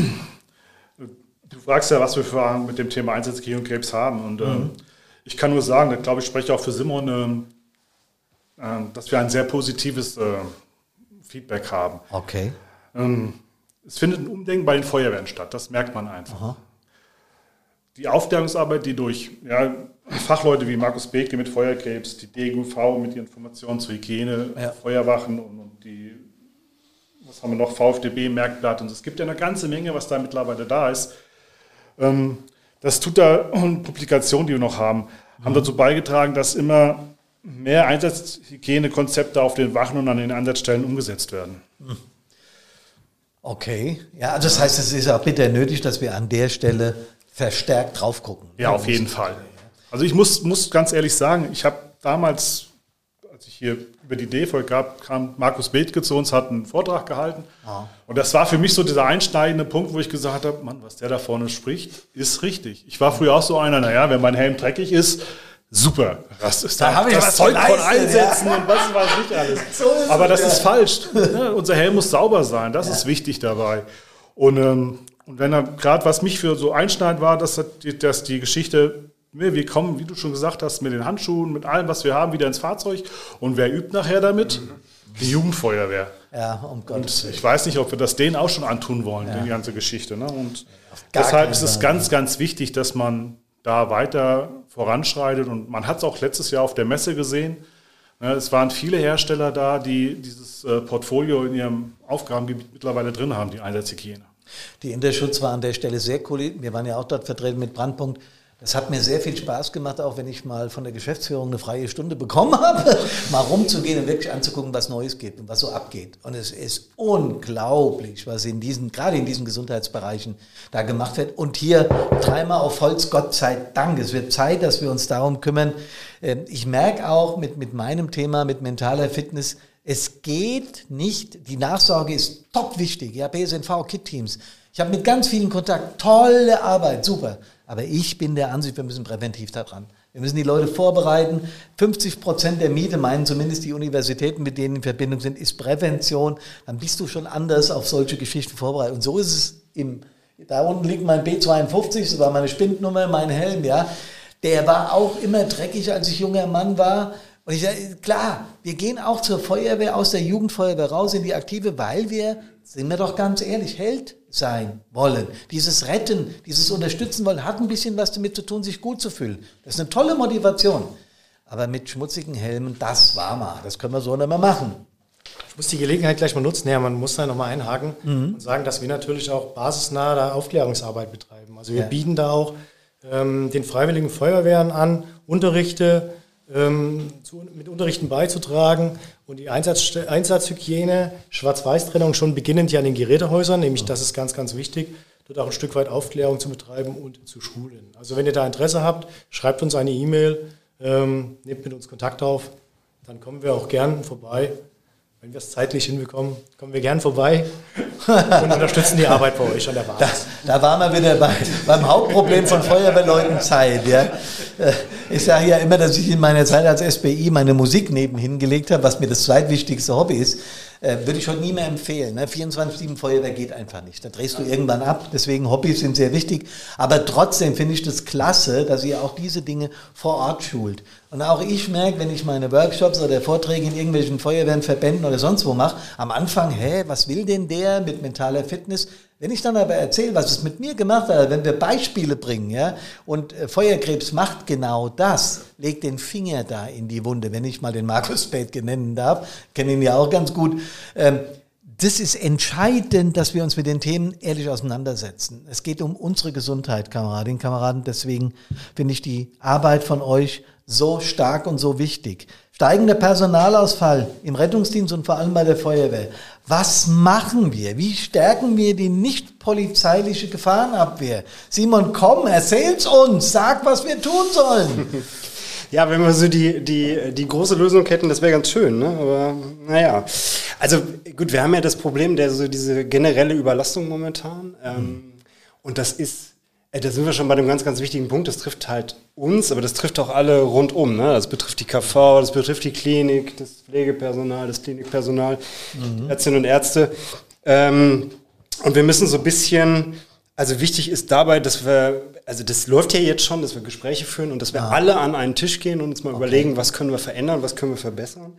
Du fragst ja, was wir für mit dem Thema Einsatzhygiene und Krebs haben. Und ähm, mhm. Ich kann nur sagen, ich glaube, ich spreche auch für Simon, ähm, äh, dass wir ein sehr positives äh, Feedback haben. Okay. Ähm, es findet ein Umdenken bei den Feuerwehren statt, das merkt man einfach. Aha. Die Aufklärungsarbeit, die durch ja, Fachleute wie Markus Begle mit Feuerkrebs, die DGUV mit ihren Informationen zur Hygiene, Ja. Feuerwachen und, und die, was haben wir noch, VfDB, Merkblatt und es gibt ja eine ganze Menge, was da mittlerweile da ist. Ähm, das tut da und Publikationen, die wir noch haben. haben dazu beigetragen, dass immer mehr Einsatzhygienekonzepte auf den Wachen und an den Einsatzstellen umgesetzt werden. Okay, ja, also das heißt, es ist auch bitter nötig, dass wir an der Stelle verstärkt drauf gucken. Ja, auf jeden Fall. Also ich muss, muss ganz ehrlich sagen, ich habe damals, als ich hier über die Idee voll gab, kam Markus Bethke zu uns, hat einen Vortrag gehalten. Ah. Und das war für mich so dieser einschneidende Punkt, wo ich gesagt habe, Mann, was der da vorne spricht, ist richtig. Ich war früher auch so einer, naja, wenn mein Helm dreckig ist, super. Das ist da, da habe ich das Zeug von einsetzen ja. und was weiß ich alles. So Aber das ja. ist falsch. Ja, unser Helm muss sauber sein. Das ist wichtig dabei. Und, ähm, und wenn er gerade was mich für so einschneidend war, dass, dass die Geschichte wir kommen, wie du schon gesagt hast, mit den Handschuhen, mit allem, was wir haben, wieder ins Fahrzeug. Und wer übt nachher damit? Mhm. Die Jugendfeuerwehr. Ja, um Gottes Und ich weiß nicht, ob wir das denen auch schon antun wollen, ja. die ganze Geschichte. Ne? Und deshalb ist es ganz, ganz wichtig, dass man da weiter voranschreitet. Und man hat es auch letztes Jahr auf der Messe gesehen. Ne, es waren viele Hersteller da, die dieses äh, Portfolio in ihrem Aufgabengebiet mittlerweile drin haben, die Einsatzhygiene. Die Interschutz war an der Stelle sehr cool. Wir waren ja auch dort vertreten mit Brandpunkt. Das hat mir sehr viel Spaß gemacht, auch wenn ich mal von der Geschäftsführung eine freie Stunde bekommen habe, mal rumzugehen und wirklich anzugucken, was Neues geht und was so abgeht. Und es ist unglaublich, was in diesen, gerade in diesen Gesundheitsbereichen da gemacht wird. Und hier dreimal auf Holz, Gott sei Dank. Es wird Zeit, dass wir uns darum kümmern. Ähm, ich merke auch mit, mit meinem Thema, mit mentaler Fitness, es geht nicht, die Nachsorge ist top wichtig. Ja, BSNV, Kit-Teams. Ich habe mit ganz vielen Kontakt, tolle Arbeit, super. Aber ich bin der Ansicht, wir müssen präventiv da dran. Wir müssen die Leute vorbereiten. 50 Prozent der Miete, meinen zumindest die Universitäten, mit denen in Verbindung sind, ist Prävention. Dann bist du schon anders auf solche Geschichten vorbereitet. Und so ist es im, da unten liegt mein B52, das war meine Spindnummer, mein Helm, ja. Der war auch immer dreckig, als ich junger Mann war. Und ich sage, klar, wir gehen auch zur Feuerwehr, aus der Jugendfeuerwehr raus in die Aktive, weil wir, sind wir doch ganz ehrlich, Held sein wollen. Dieses Retten, dieses Unterstützen wollen, hat ein bisschen was damit zu tun, sich gut zu fühlen. Das ist eine tolle Motivation. Aber mit schmutzigen Helmen, das war mal. Das können wir so nicht mehr machen. Ich muss die Gelegenheit gleich mal nutzen. Ja, man muss da nochmal einhaken mhm. und sagen, dass wir natürlich auch basisnahe Aufklärungsarbeit betreiben. Also wir ja. bieten da auch ähm, den Freiwilligen Feuerwehren an, Unterrichte, ähm, zu, mit Unterrichten beizutragen und die Einsatz, Einsatzhygiene, Schwarz-Weiß-Trennung schon beginnend ja an den Gerätehäusern, nämlich das ist ganz, ganz wichtig, dort auch ein Stück weit Aufklärung zu betreiben und zu schulen. Also wenn ihr da Interesse habt, schreibt uns eine E-Mail, ähm, nehmt mit uns Kontakt auf, dann kommen wir auch gern vorbei wenn wir es zeitlich hinbekommen, kommen wir gern vorbei und unterstützen die Arbeit bei euch an der Basis. Da, da waren wir wieder bei, beim Hauptproblem von Feuerwehrleuten Zeit. Ja. Äh, ich sage ja immer, dass ich in meiner Zeit als SBI meine Musik nebenhin gelegt habe, was mir das zweitwichtigste Hobby ist. Äh, würde ich heute nie mehr empfehlen. Ne? 24-7 Feuerwehr geht einfach nicht. Da drehst du irgendwann ab. Deswegen Hobbys sind sehr wichtig. Aber trotzdem finde ich das klasse, dass ihr auch diese Dinge vor Ort schult. Und auch ich merke, wenn ich meine Workshops oder Vorträge in irgendwelchen Feuerwehren, Verbänden oder sonst wo mache, am Anfang, hä, was will denn der mit mentaler Fitness? Wenn ich dann aber erzähle, was es mit mir gemacht hat, wenn wir Beispiele bringen, ja, und äh, Feuerkrebs macht genau das, legt den Finger da in die Wunde, wenn ich mal den Markus Spät nennen darf, kenne ihn ja auch ganz gut. Ähm, das ist entscheidend, dass wir uns mit den Themen ehrlich auseinandersetzen. Es geht um unsere Gesundheit, Kameradinnen und Kameraden. Deswegen finde ich die Arbeit von euch so stark und so wichtig. Steigender Personalausfall im Rettungsdienst und vor allem bei der Feuerwehr. Was machen wir? Wie stärken wir die nicht polizeiliche Gefahrenabwehr? Simon, komm, erzähl's uns, sag, was wir tun sollen. Ja, wenn wir so die, die, die große Lösung hätten, das wäre ganz schön, ne? Aber naja. Also gut, wir haben ja das Problem der so diese generelle Überlastung momentan. Ähm, und das ist da sind wir schon bei einem ganz, ganz wichtigen Punkt. Das trifft halt uns, aber das trifft auch alle rundum. Ne? Das betrifft die KV, das betrifft die Klinik, das Pflegepersonal, das Klinikpersonal, mhm. Ärztinnen und Ärzte. Ähm, und wir müssen so ein bisschen, also wichtig ist dabei, dass wir, also das läuft ja jetzt schon, dass wir Gespräche führen und dass wir ah. alle an einen Tisch gehen und uns mal okay. überlegen, was können wir verändern, was können wir verbessern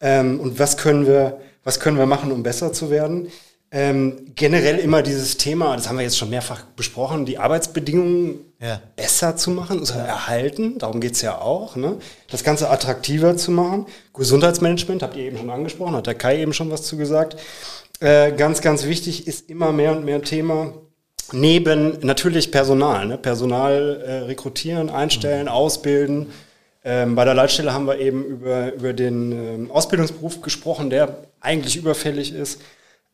ähm, und was können wir, was können wir machen, um besser zu werden. Ähm, generell immer dieses Thema, das haben wir jetzt schon mehrfach besprochen, die Arbeitsbedingungen ja. besser zu machen, also ja. erhalten, darum geht's ja auch, ne? das Ganze attraktiver zu machen. Gesundheitsmanagement, habt ihr eben schon angesprochen, hat der Kai eben schon was zu gesagt. Äh, ganz, ganz wichtig ist immer mehr und mehr Thema, neben natürlich Personal, ne? Personal äh, rekrutieren, einstellen, mhm. ausbilden. Ähm, bei der Leitstelle haben wir eben über, über den ähm, Ausbildungsberuf gesprochen, der eigentlich überfällig ist.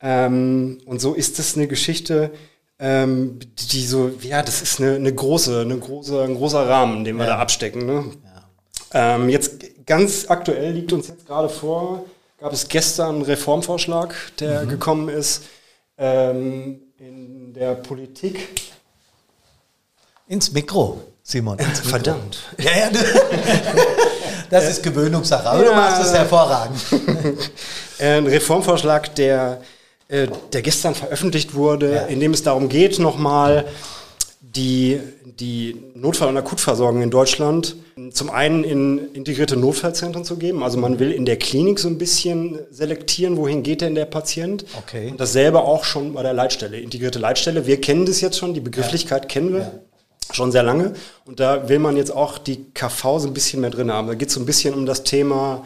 Ähm, und so ist es eine Geschichte, ähm, die so, ja, das ist eine, eine große, eine große, ein großer Rahmen, den wir ja. da abstecken. Ne? Ja. Ähm, jetzt ganz aktuell liegt uns jetzt gerade vor, gab es gestern einen Reformvorschlag, der mhm. gekommen ist ähm, in der Politik. Ins Mikro, Simon. Ins Mikro. Verdammt. Ja, ja, das ist Gewöhnungssache, aber ja. du machst es hervorragend. Ein Reformvorschlag, der äh, der gestern veröffentlicht wurde, ja. in dem es darum geht, nochmal die, die Notfall- und Akutversorgung in Deutschland zum einen in integrierte Notfallzentren zu geben. Also man will in der Klinik so ein bisschen selektieren, wohin geht denn der Patient. Okay. Und dasselbe auch schon bei der Leitstelle, integrierte Leitstelle. Wir kennen das jetzt schon, die Begrifflichkeit ja. kennen wir. Ja. Schon sehr lange. Und da will man jetzt auch die KV so ein bisschen mehr drin haben. Da geht es so ein bisschen um das Thema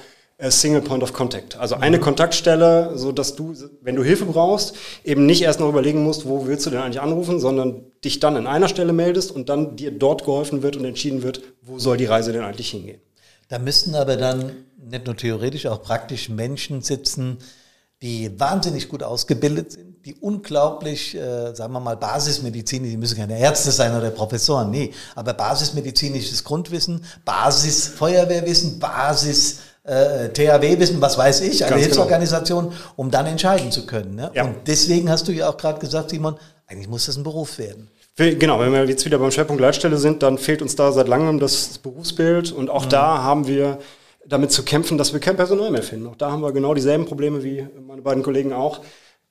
Single Point of Contact. Also eine mhm. Kontaktstelle, so dass du, wenn du Hilfe brauchst, eben nicht erst noch überlegen musst, wo willst du denn eigentlich anrufen, sondern dich dann an einer Stelle meldest und dann dir dort geholfen wird und entschieden wird, wo soll die Reise denn eigentlich hingehen. Da müssten aber dann nicht nur theoretisch, auch praktisch Menschen sitzen, die wahnsinnig gut ausgebildet sind, die unglaublich, äh, sagen wir mal, Basismedizin, die müssen keine Ärzte sein oder Professoren, nee, aber basismedizinisches Grundwissen, Basis Feuerwehrwissen, Basis äh, THW wissen, was weiß ich, eine Ganz genau. Hilfsorganisation, genau. um dann entscheiden zu können. Ne? Ja. Und deswegen hast du ja auch gerade gesagt, Simon, eigentlich muss das ein Beruf werden. Genau, wenn wir jetzt wieder beim Schwerpunkt Leitstelle sind, dann fehlt uns da seit langem das Berufsbild und auch mhm. da haben wir damit zu kämpfen, dass wir kein Personal mehr finden. Auch da haben wir genau dieselben Probleme wie meine beiden Kollegen auch,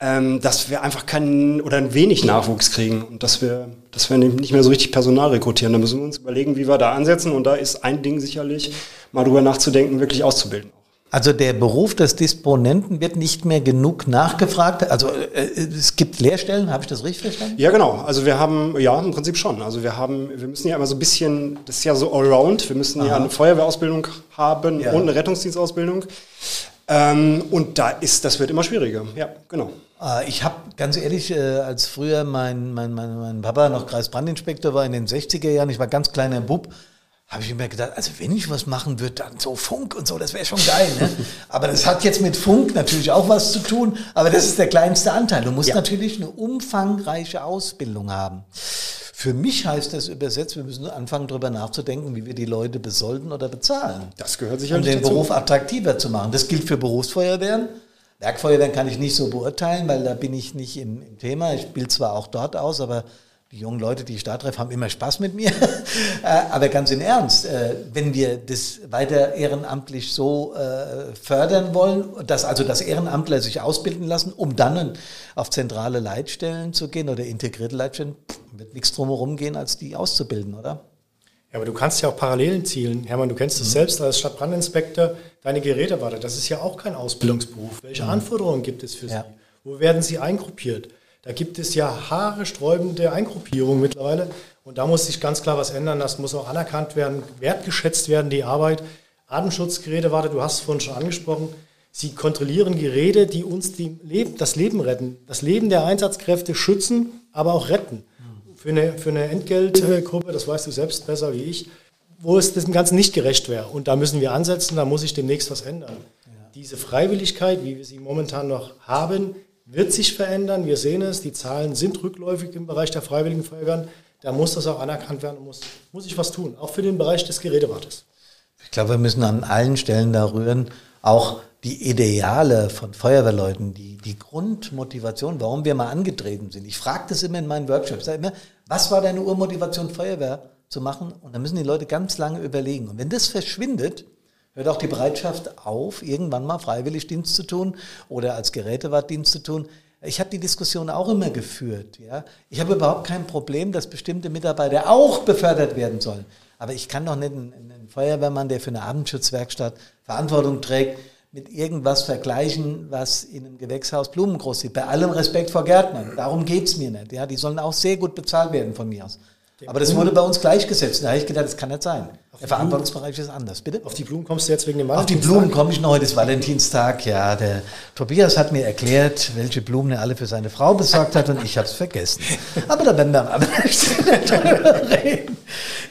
ähm, dass wir einfach keinen oder ein wenig Nachwuchs kriegen und dass wir, dass wir nicht mehr so richtig Personal rekrutieren. Da müssen wir uns überlegen, wie wir da ansetzen und da ist ein Ding sicherlich, mal drüber nachzudenken, wirklich auszubilden. Also der Beruf des Disponenten wird nicht mehr genug nachgefragt. Also äh, es gibt Lehrstellen, habe ich das richtig verstanden? Ja, genau. Also wir haben, ja, im Prinzip schon. Also wir haben, wir müssen ja immer so ein bisschen, das ist ja so allround, wir müssen Aha. ja eine Feuerwehrausbildung haben ja. und eine Rettungsdienstausbildung. Ähm, und da ist, das wird immer schwieriger. Ja, genau. Ah, ich habe ganz ehrlich, äh, als früher mein, mein, mein, mein Papa noch Kreisbrandinspektor war in den 60er Jahren, ich war ganz kleiner Bub, habe ich immer gedacht, also wenn ich was machen würde, dann so Funk und so, das wäre schon geil. Ne? aber das hat jetzt mit Funk natürlich auch was zu tun, aber das ist der kleinste Anteil. Du musst ja. natürlich eine umfangreiche Ausbildung haben. Für mich heißt das übersetzt, wir müssen anfangen, darüber nachzudenken, wie wir die Leute besolden oder bezahlen. Das gehört sicherlich Um den dazu. Beruf attraktiver zu machen. Das gilt für Berufsfeuerwehren. Werkfeuerwehren kann ich nicht so beurteilen, weil da bin ich nicht im, im Thema. Ich bilde zwar auch dort aus, aber die jungen Leute, die ich da treffe, haben immer Spaß mit mir. Äh, aber ganz im Ernst, äh, wenn wir das weiter ehrenamtlich so äh, fördern wollen, dass also das Ehrenamtler sich ausbilden lassen, um dann auf zentrale Leitstellen zu gehen oder integrierte Leitstellen, wird nichts drumherum gehen, als die auszubilden, oder? Ja, aber du kannst ja auch Parallelen zielen. Hermann, du kennst es mhm. selbst als Stadtbrandinspektor, deine Gerätewarte. Das ist ja auch kein Ausbildungsberuf. Welche mhm. Anforderungen gibt es für ja. sie? Wo werden sie eingruppiert? Da gibt es ja haaresträubende Eingruppierungen mittlerweile. Und da muss sich ganz klar was ändern. Das muss auch anerkannt werden, wertgeschätzt werden, die Arbeit. Atemschutzgeräte, warte, du hast es vorhin schon angesprochen. Sie kontrollieren Geräte, die uns die Leb das Leben retten, das Leben der Einsatzkräfte schützen, aber auch retten. Für eine, für eine Entgeltgruppe, das weißt du selbst besser wie ich, wo es dem Ganzen nicht gerecht wäre. Und da müssen wir ansetzen, da muss sich demnächst was ändern. Ja. Diese Freiwilligkeit, wie wir sie momentan noch haben, wird sich verändern. Wir sehen es, die Zahlen sind rückläufig im Bereich der Freiwilligen Feuerwehren. Da muss das auch anerkannt werden und muss, muss ich was tun, auch für den Bereich des Gerätewartes. Ich glaube, wir müssen an allen Stellen da rühren, auch die Ideale von Feuerwehrleuten, die, die Grundmotivation, warum wir mal angetreten sind. Ich frage das immer in meinen Workshops, sage immer, was war deine Urmotivation, Feuerwehr zu machen? Und dann müssen die Leute ganz lange überlegen. Und wenn das verschwindet, hört auch die Bereitschaft auf, irgendwann mal freiwillig Dienst zu tun oder als Gerätewart Dienst zu tun. Ich habe die Diskussion auch immer geführt. Ja? Ich habe überhaupt kein Problem, dass bestimmte Mitarbeiter auch befördert werden sollen. Aber ich kann doch nicht einen, einen Feuerwehrmann, der für eine Abendschutzwerkstatt Verantwortung trägt, mit irgendwas vergleichen, was in einem Gewächshaus Blumen groß sieht. Bei allem Respekt vor Gärtnern. Darum geht's mir nicht. Ja? Die sollen auch sehr gut bezahlt werden von mir aus. Aber das wurde bei uns gleichgesetzt. Da habe ich gedacht, das kann nicht sein. Der Verantwortungsbereich ist anders. Bitte? Auf die Blumen kommst du jetzt wegen dem Auf die Blumen komme ich noch heute, ist Valentinstag. Ja, der Tobias hat mir erklärt, welche Blumen er alle für seine Frau besorgt hat und ich habe es vergessen. Aber da werden wir am anderen drüber reden.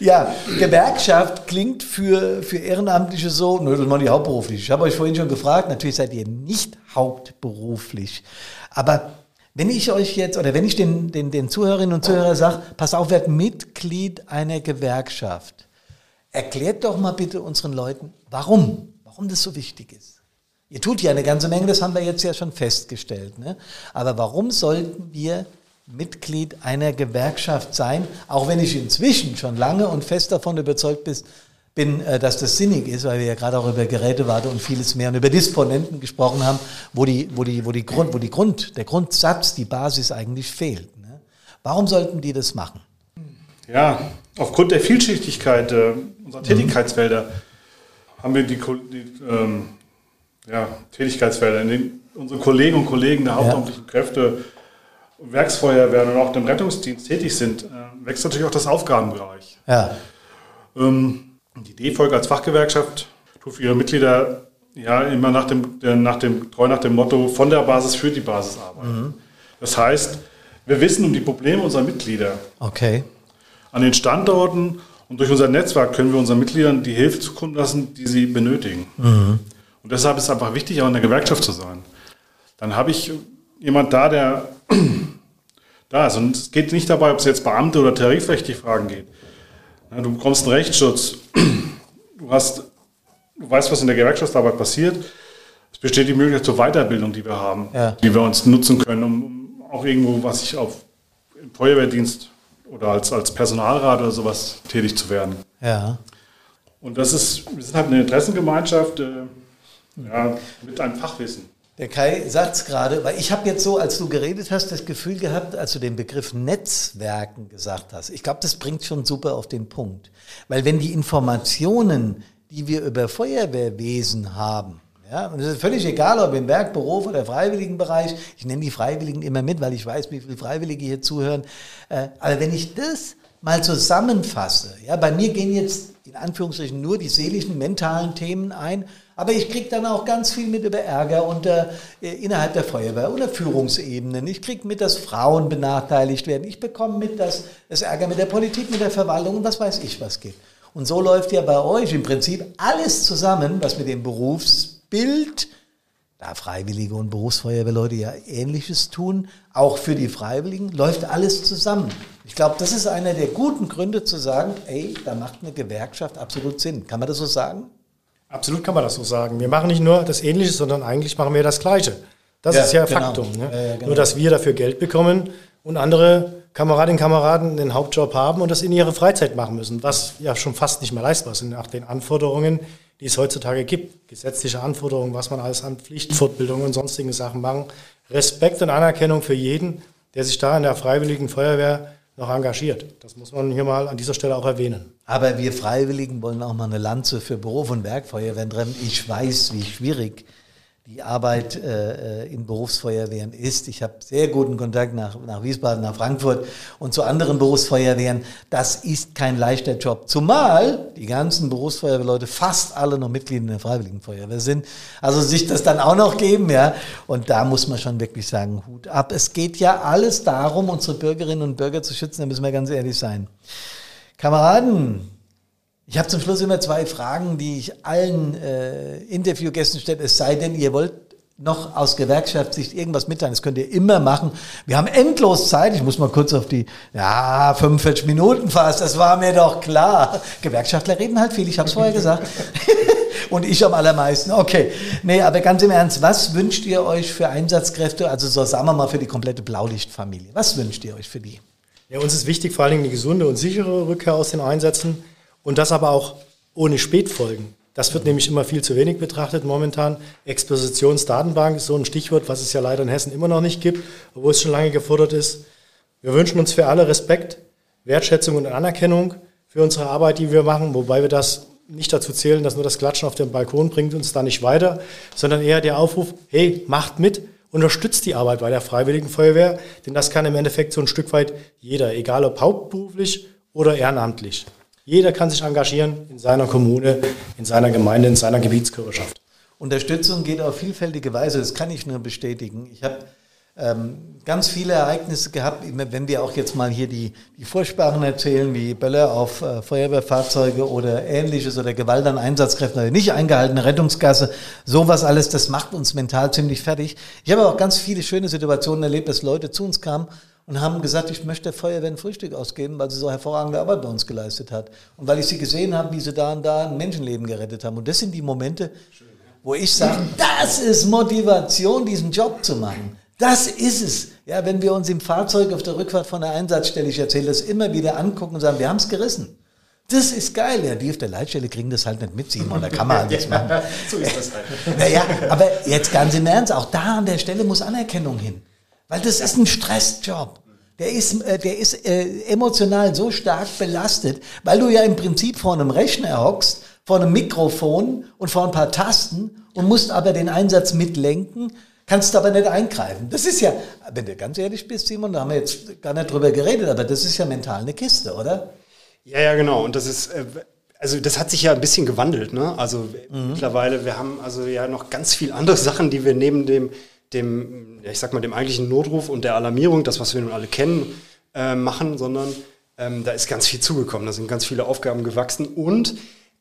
Ja, Gewerkschaft klingt für, für Ehrenamtliche so, nö, das machen die hauptberuflich. Ich habe euch vorhin schon gefragt, natürlich seid ihr nicht hauptberuflich. Aber wenn ich euch jetzt oder wenn ich den, den, den Zuhörerinnen und Zuhörern sage, pass auf, werdet Mitglied einer Gewerkschaft, erklärt doch mal bitte unseren Leuten, warum, warum das so wichtig ist. Ihr tut ja eine ganze Menge, das haben wir jetzt ja schon festgestellt. Ne? Aber warum sollten wir Mitglied einer Gewerkschaft sein, auch wenn ich inzwischen schon lange und fest davon überzeugt bin, bin, äh, dass das sinnig ist, weil wir ja gerade auch über Gerätewarte und vieles mehr und über Disponenten gesprochen haben, wo die, wo die, wo die Grund, wo die Grund, der Grundsatz, die Basis eigentlich fehlt. Ne? Warum sollten die das machen? Ja, aufgrund der Vielschichtigkeit äh, unserer Tätigkeitsfelder mhm. haben wir die, die ähm, ja, Tätigkeitsfelder, in denen unsere Kollegen und Kollegen der hauptamtlichen ja. Kräfte, Werksfeuerwehren und auch dem Rettungsdienst tätig sind, äh, wächst natürlich auch das Aufgabenbereich. Ja. Ähm, die D-Folge als Fachgewerkschaft tut für ihre Mitglieder ja immer nach dem, nach dem, treu nach dem Motto von der Basis für die Basis arbeiten. Mhm. Das heißt, wir wissen um die Probleme unserer Mitglieder. Okay. An den Standorten und durch unser Netzwerk können wir unseren Mitgliedern die Hilfe zukommen lassen, die sie benötigen. Mhm. Und deshalb ist es einfach wichtig, auch in der Gewerkschaft zu sein. Dann habe ich jemand da, der da ist. Und es geht nicht dabei, ob es jetzt Beamte oder tarifrechtliche Fragen geht. Ja, du bekommst einen Rechtsschutz. Du, hast, du weißt, was in der Gewerkschaftsarbeit passiert. Es besteht die Möglichkeit zur Weiterbildung, die wir haben, ja. die wir uns nutzen können, um auch irgendwo, was ich auf im Feuerwehrdienst oder als, als Personalrat oder sowas tätig zu werden. Ja. Und das ist, wir sind halt eine Interessengemeinschaft äh, ja, mit einem Fachwissen. Der Kai sagt es gerade, weil ich habe jetzt so, als du geredet hast, das Gefühl gehabt, als du den Begriff Netzwerken gesagt hast. Ich glaube, das bringt schon super auf den Punkt. Weil wenn die Informationen, die wir über Feuerwehrwesen haben, ja, und es ist völlig egal, ob im Werkberuf oder Freiwilligenbereich, ich nenne die Freiwilligen immer mit, weil ich weiß, wie viele Freiwillige hier zuhören. Äh, aber wenn ich das mal zusammenfasse, ja, bei mir gehen jetzt in Anführungsstrichen nur die seelischen, mentalen Themen ein, aber ich kriege dann auch ganz viel mit über Ärger unter, äh, innerhalb der Feuerwehr, unter Führungsebenen. Ich kriege mit, dass Frauen benachteiligt werden. Ich bekomme mit, dass es Ärger mit der Politik, mit der Verwaltung und was weiß ich was gibt. Und so läuft ja bei euch im Prinzip alles zusammen, was mit dem Berufsbild, da Freiwillige und Berufsfeuerwehrleute ja Ähnliches tun, auch für die Freiwilligen, läuft alles zusammen. Ich glaube, das ist einer der guten Gründe zu sagen, ey, da macht eine Gewerkschaft absolut Sinn. Kann man das so sagen? Absolut kann man das so sagen. Wir machen nicht nur das Ähnliche, sondern eigentlich machen wir das Gleiche. Das ja, ist ja genau. Faktum. Ne? Ja, ja, genau. Nur, dass wir dafür Geld bekommen und andere Kameradinnen und Kameraden den Hauptjob haben und das in ihrer Freizeit machen müssen, was ja schon fast nicht mehr leistbar ist nach den Anforderungen, die es heutzutage gibt. Gesetzliche Anforderungen, was man alles an Pflichtfortbildungen und sonstigen Sachen machen. Respekt und Anerkennung für jeden, der sich da in der Freiwilligen Feuerwehr noch engagiert. Das muss man hier mal an dieser Stelle auch erwähnen. Aber wir Freiwilligen wollen auch mal eine Lanze für Beruf und Werkfeuerwehren treffen. Ich weiß, wie schwierig die Arbeit äh, in Berufsfeuerwehren ist. Ich habe sehr guten Kontakt nach, nach Wiesbaden, nach Frankfurt und zu anderen Berufsfeuerwehren. Das ist kein leichter Job. Zumal die ganzen Berufsfeuerwehrleute fast alle noch Mitglieder der Freiwilligen Feuerwehr sind. Also sich das dann auch noch geben, ja. Und da muss man schon wirklich sagen, Hut ab. Es geht ja alles darum, unsere Bürgerinnen und Bürger zu schützen. Da müssen wir ganz ehrlich sein. Kameraden, ich habe zum Schluss immer zwei Fragen, die ich allen äh, Interviewgästen stelle, es sei denn, ihr wollt noch aus Gewerkschaftssicht irgendwas mitteilen. Das könnt ihr immer machen. Wir haben endlos Zeit. Ich muss mal kurz auf die, ja, 45 Minuten fast. Das war mir doch klar. Gewerkschaftler reden halt viel. Ich habe es vorher gesagt. Und ich am allermeisten. Okay. Nee, aber ganz im Ernst, was wünscht ihr euch für Einsatzkräfte? Also so sagen wir mal für die komplette Blaulichtfamilie. Was wünscht ihr euch für die? Ja, uns ist wichtig vor allen Dingen eine gesunde und sichere Rückkehr aus den Einsätzen. Und das aber auch ohne Spätfolgen. Das wird nämlich immer viel zu wenig betrachtet momentan. Expositionsdatenbank ist so ein Stichwort, was es ja leider in Hessen immer noch nicht gibt, obwohl es schon lange gefordert ist. Wir wünschen uns für alle Respekt, Wertschätzung und Anerkennung für unsere Arbeit, die wir machen, wobei wir das nicht dazu zählen, dass nur das Klatschen auf dem Balkon bringt uns da nicht weiter, sondern eher der Aufruf, hey, macht mit, unterstützt die Arbeit bei der Freiwilligen Feuerwehr, denn das kann im Endeffekt so ein Stück weit jeder, egal ob hauptberuflich oder ehrenamtlich. Jeder kann sich engagieren in seiner Kommune, in seiner Gemeinde, in seiner Gebietskörperschaft. Unterstützung geht auf vielfältige Weise, das kann ich nur bestätigen. Ich habe ähm, ganz viele Ereignisse gehabt, wenn wir auch jetzt mal hier die, die Vorsprachen erzählen, wie Böller auf äh, Feuerwehrfahrzeuge oder ähnliches oder Gewalt an Einsatzkräften oder nicht eingehaltene Rettungsgasse, sowas alles, das macht uns mental ziemlich fertig. Ich habe auch ganz viele schöne Situationen erlebt, dass Leute zu uns kamen und haben gesagt, ich möchte der Feuerwehr ein Frühstück ausgeben, weil sie so hervorragende Arbeit bei uns geleistet hat. Und weil ich sie gesehen habe, wie sie da und da ein Menschenleben gerettet haben. Und das sind die Momente, wo ich sage, das ist Motivation, diesen Job zu machen. Das ist es. Ja, wenn wir uns im Fahrzeug auf der Rückfahrt von der Einsatzstelle, ich erzähle das immer wieder angucken und sagen, wir haben es gerissen. Das ist geil. Ja, die auf der Leitstelle kriegen das halt nicht mit, Simon. Da kann man halt nichts machen. so ist das halt. Naja, aber jetzt ganz im Ernst, auch da an der Stelle muss Anerkennung hin. Weil das ist ein Stressjob. Der ist, äh, der ist äh, emotional so stark belastet, weil du ja im Prinzip vor einem Rechner hockst, vor einem Mikrofon und vor ein paar Tasten und musst aber den Einsatz mitlenken kannst aber nicht eingreifen. Das ist ja, wenn du ganz ehrlich bist, Simon, da haben wir jetzt gar nicht drüber geredet, aber das ist ja mental eine Kiste, oder? Ja, ja, genau. Und das ist, äh, also das hat sich ja ein bisschen gewandelt, ne? Also mhm. mittlerweile, wir haben also ja noch ganz viel andere Sachen, die wir neben dem, dem, ja, ich sag mal, dem eigentlichen Notruf und der Alarmierung, das, was wir nun alle kennen, äh, machen, sondern ähm, da ist ganz viel zugekommen. Da sind ganz viele Aufgaben gewachsen und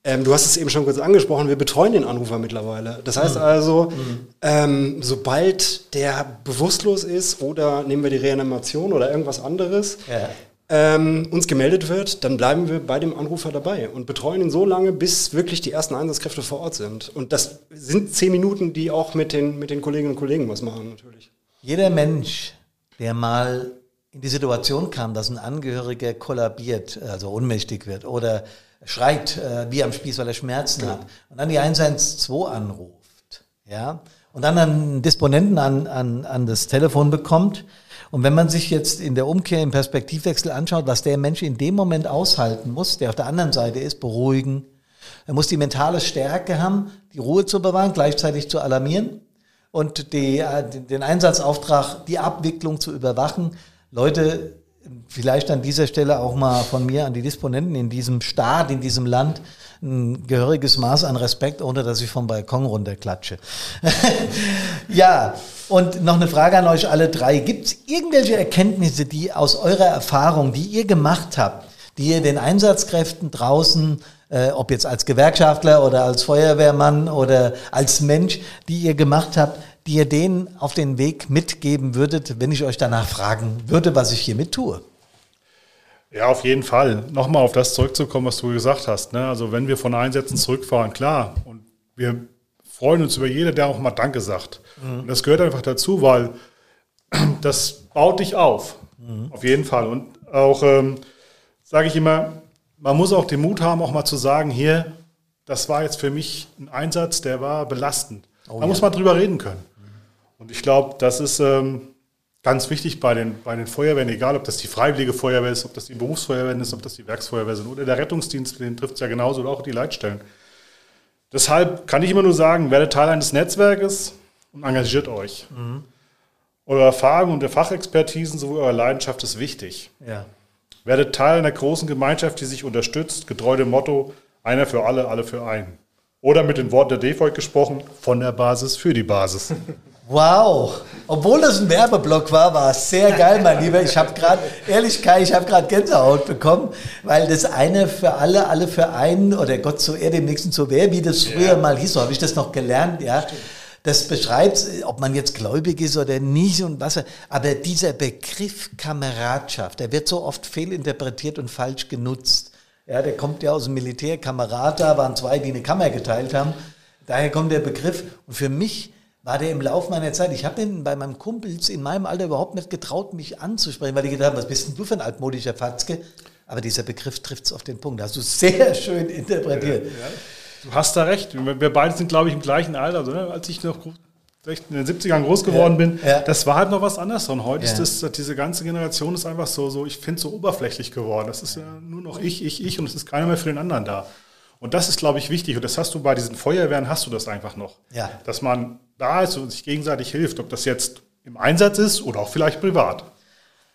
ähm, du hast es eben schon kurz angesprochen, wir betreuen den Anrufer mittlerweile. Das heißt mhm. also, mhm. ähm, sobald der bewusstlos ist oder nehmen wir die Reanimation oder irgendwas anderes, ja. Ähm, uns gemeldet wird, dann bleiben wir bei dem Anrufer dabei und betreuen ihn so lange, bis wirklich die ersten Einsatzkräfte vor Ort sind. Und das sind zehn Minuten, die auch mit den, mit den Kolleginnen und Kollegen was machen, natürlich. Jeder Mensch, der mal in die Situation kam, dass ein Angehöriger kollabiert, also ohnmächtig wird oder schreit äh, wie am Spieß, weil er Schmerzen hat und dann die 112 anruft, ja, und dann einen Disponenten an, an, an das Telefon bekommt. Und wenn man sich jetzt in der Umkehr im Perspektivwechsel anschaut, was der Mensch in dem Moment aushalten muss, der auf der anderen Seite ist, beruhigen. Er muss die mentale Stärke haben, die Ruhe zu bewahren, gleichzeitig zu alarmieren und die, äh, den Einsatzauftrag, die Abwicklung zu überwachen. Leute, vielleicht an dieser Stelle auch mal von mir an die Disponenten in diesem Staat, in diesem Land ein gehöriges Maß an Respekt, ohne dass ich vom Balkon runterklatsche. ja, und noch eine Frage an euch alle drei. Gibt es irgendwelche Erkenntnisse, die aus eurer Erfahrung, die ihr gemacht habt, die ihr den Einsatzkräften draußen äh, ob jetzt als Gewerkschaftler oder als Feuerwehrmann oder als Mensch, die ihr gemacht habt, die ihr denen auf den Weg mitgeben würdet, wenn ich euch danach fragen würde, was ich hiermit tue? Ja, auf jeden Fall. Nochmal auf das zurückzukommen, was du gesagt hast. Ne? Also wenn wir von Einsätzen zurückfahren, klar, und wir freuen uns über jeder, der auch mal Danke sagt. Mhm. Und das gehört einfach dazu, weil das baut dich auf. Mhm. Auf jeden Fall. Und auch, ähm, sage ich immer, man muss auch den Mut haben, auch mal zu sagen, hier, das war jetzt für mich ein Einsatz, der war belastend. Oh, da ja. muss man drüber reden können. Und ich glaube, das ist ähm, ganz wichtig bei den, bei den Feuerwehren, egal ob das die Freiwillige Feuerwehr ist, ob das die Berufsfeuerwehr ist, ob das die Werksfeuerwehr sind oder der Rettungsdienst, den trifft es ja genauso oder auch die Leitstellen. Deshalb kann ich immer nur sagen, werdet Teil eines Netzwerkes und engagiert euch. Mhm. Eure Erfahrung und der Fachexpertisen sowie eure Leidenschaft ist wichtig. Ja. Werdet Teil einer großen Gemeinschaft, die sich unterstützt, getreu dem Motto, einer für alle, alle für einen. Oder mit den Worten der DEFOIG gesprochen, von der Basis für die Basis. Wow, obwohl das ein Werbeblock war, war es sehr geil, mein Lieber. Ich habe gerade, ehrlich Kai, ich habe gerade Gänsehaut bekommen, weil das eine für alle, alle für einen oder Gott zu er dem nächsten zu wer, wie das früher ja. mal hieß, so habe ich das noch gelernt, ja. Das beschreibt, ob man jetzt gläubig ist oder nicht und was. Aber dieser Begriff Kameradschaft, der wird so oft fehlinterpretiert und falsch genutzt. Ja, der kommt ja aus dem Militär. Kamerad, da waren zwei, die eine Kammer geteilt haben. Daher kommt der Begriff. Und für mich war der im Laufe meiner Zeit, ich habe den bei meinem Kumpels in meinem Alter überhaupt nicht getraut, mich anzusprechen, weil ich gedacht habe, was bist denn du für ein altmodischer Fatzke? Aber dieser Begriff trifft es auf den Punkt. hast du sehr schön interpretiert. Ja, ja. Du hast da recht. Wir beide sind, glaube ich, im gleichen Alter. Also, ne? Als ich noch in den 70ern groß geworden bin, ja. das war halt noch was anderes. Und heute ist das, diese ganze Generation ist einfach so, so ich finde, so oberflächlich geworden. Das ist ja nur noch ich, ich, ich und es ist keiner mehr für den anderen da. Und das ist, glaube ich, wichtig. Und das hast du bei diesen Feuerwehren, hast du das einfach noch. Ja. Dass man da ist und sich gegenseitig hilft, ob das jetzt im Einsatz ist oder auch vielleicht privat.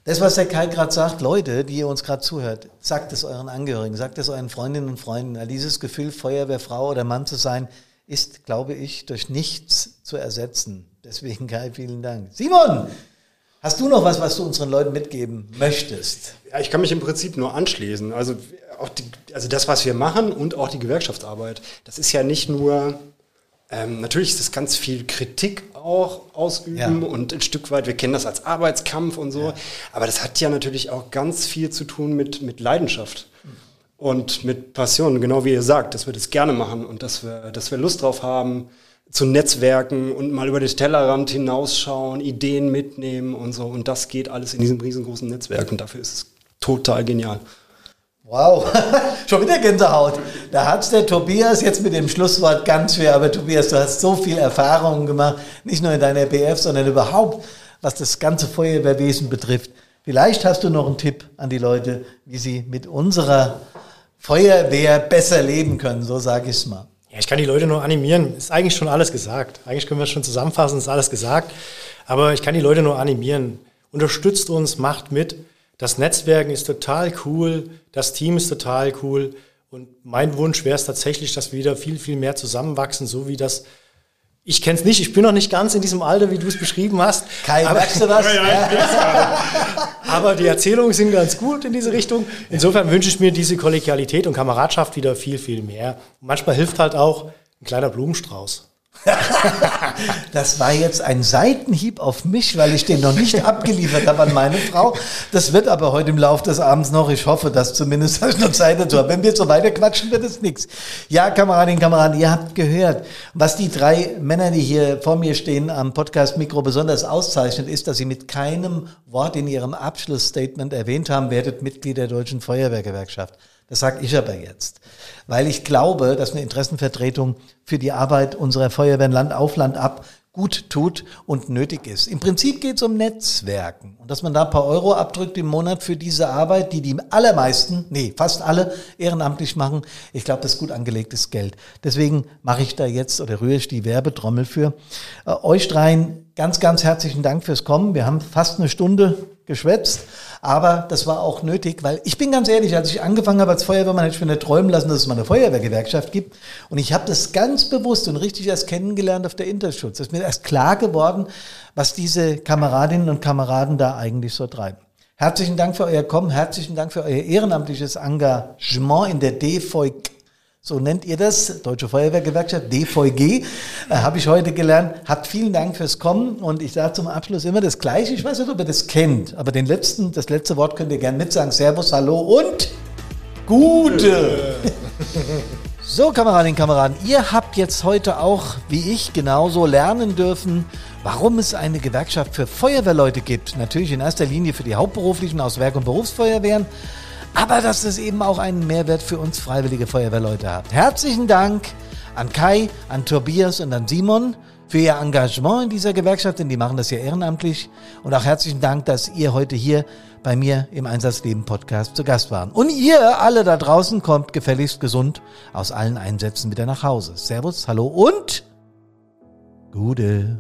Das, was der Kai gerade sagt, Leute, die ihr uns gerade zuhört, sagt es euren Angehörigen, sagt es euren Freundinnen und Freunden, dieses Gefühl, Feuerwehrfrau oder Mann zu sein, ist, glaube ich, durch nichts zu ersetzen. Deswegen, Kai, vielen Dank. Simon, hast du noch was, was du unseren Leuten mitgeben möchtest? Ja, ich kann mich im Prinzip nur anschließen. Also, auch die, also das, was wir machen und auch die Gewerkschaftsarbeit, das ist ja nicht nur ähm, natürlich ist das ganz viel Kritik auch ausüben ja. und ein Stück weit, wir kennen das als Arbeitskampf und so, ja. aber das hat ja natürlich auch ganz viel zu tun mit, mit Leidenschaft und mit Passion, genau wie ihr sagt, dass wir das gerne machen und dass wir, dass wir Lust drauf haben, zu Netzwerken und mal über den Tellerrand hinausschauen, Ideen mitnehmen und so. Und das geht alles in diesem riesengroßen Netzwerk und dafür ist es total genial. Wow, schon wieder Gänsehaut. Da hat es der Tobias jetzt mit dem Schlusswort ganz schwer. Aber Tobias, du hast so viel Erfahrungen gemacht, nicht nur in deiner BF, sondern überhaupt, was das ganze Feuerwehrwesen betrifft. Vielleicht hast du noch einen Tipp an die Leute, wie sie mit unserer Feuerwehr besser leben können, so sage ich es mal. Ja, ich kann die Leute nur animieren. Ist eigentlich schon alles gesagt. Eigentlich können wir es schon zusammenfassen, ist alles gesagt. Aber ich kann die Leute nur animieren. Unterstützt uns, macht mit. Das Netzwerken ist total cool, das Team ist total cool. Und mein Wunsch wäre es tatsächlich, dass wir wieder viel, viel mehr zusammenwachsen, so wie das. Ich kenne es nicht, ich bin noch nicht ganz in diesem Alter, wie du es beschrieben hast. Kai, aber, merkst du das? Ja, ja, aber die Erzählungen sind ganz gut in diese Richtung. Insofern wünsche ich mir diese Kollegialität und Kameradschaft wieder viel, viel mehr. Und manchmal hilft halt auch ein kleiner Blumenstrauß. das war jetzt ein Seitenhieb auf mich, weil ich den noch nicht abgeliefert habe an meine Frau. Das wird aber heute im Laufe des Abends noch. Ich hoffe, dass zumindest ich noch Zeit dazu habe. Wenn wir so weiter quatschen, wird es nichts. Ja, Kameradinnen, Kameraden, ihr habt gehört, was die drei Männer, die hier vor mir stehen, am Podcast-Mikro besonders auszeichnet, ist, dass sie mit keinem Wort in ihrem Abschlussstatement erwähnt haben, werdet Mitglied der Deutschen Feuerwehrgewerkschaft. Das sage ich aber jetzt, weil ich glaube, dass eine Interessenvertretung für die Arbeit unserer Feuerwehren Land auf Land ab gut tut und nötig ist. Im Prinzip geht es um Netzwerken und dass man da ein paar Euro abdrückt im Monat für diese Arbeit, die die allermeisten, nee, fast alle ehrenamtlich machen. Ich glaube, das ist gut angelegtes Geld. Deswegen mache ich da jetzt oder rühre ich die Werbetrommel für. Äh, euch dreien ganz, ganz herzlichen Dank fürs Kommen. Wir haben fast eine Stunde geschwätzt. Aber das war auch nötig, weil ich bin ganz ehrlich, als ich angefangen habe als Feuerwehrmann, hätte ich mir nicht träumen lassen, dass es mal eine Feuerwehrgewerkschaft gibt. Und ich habe das ganz bewusst und richtig erst kennengelernt auf der Interschutz. Es ist mir erst klar geworden, was diese Kameradinnen und Kameraden da eigentlich so treiben. Herzlichen Dank für euer Kommen, herzlichen Dank für euer ehrenamtliches Engagement in der DVG so nennt ihr das, Deutsche Feuerwehrgewerkschaft, DVG, äh, habe ich heute gelernt. Habt vielen Dank fürs Kommen und ich sage zum Abschluss immer das Gleiche. Ich weiß nicht, ob ihr das kennt, aber den letzten, das letzte Wort könnt ihr gerne mitsagen. Servus, Hallo und Gute. so, Kameradinnen und Kameraden, ihr habt jetzt heute auch, wie ich, genauso lernen dürfen, warum es eine Gewerkschaft für Feuerwehrleute gibt. Natürlich in erster Linie für die hauptberuflichen aus Werk- und Berufsfeuerwehren aber dass es eben auch einen Mehrwert für uns freiwillige Feuerwehrleute hat. Herzlichen Dank an Kai, an Tobias und an Simon für ihr Engagement in dieser Gewerkschaft, denn die machen das ja ehrenamtlich. Und auch herzlichen Dank, dass ihr heute hier bei mir im Einsatzleben Podcast zu Gast waren. Und ihr alle da draußen kommt gefälligst gesund aus allen Einsätzen wieder nach Hause. Servus, hallo und Gute.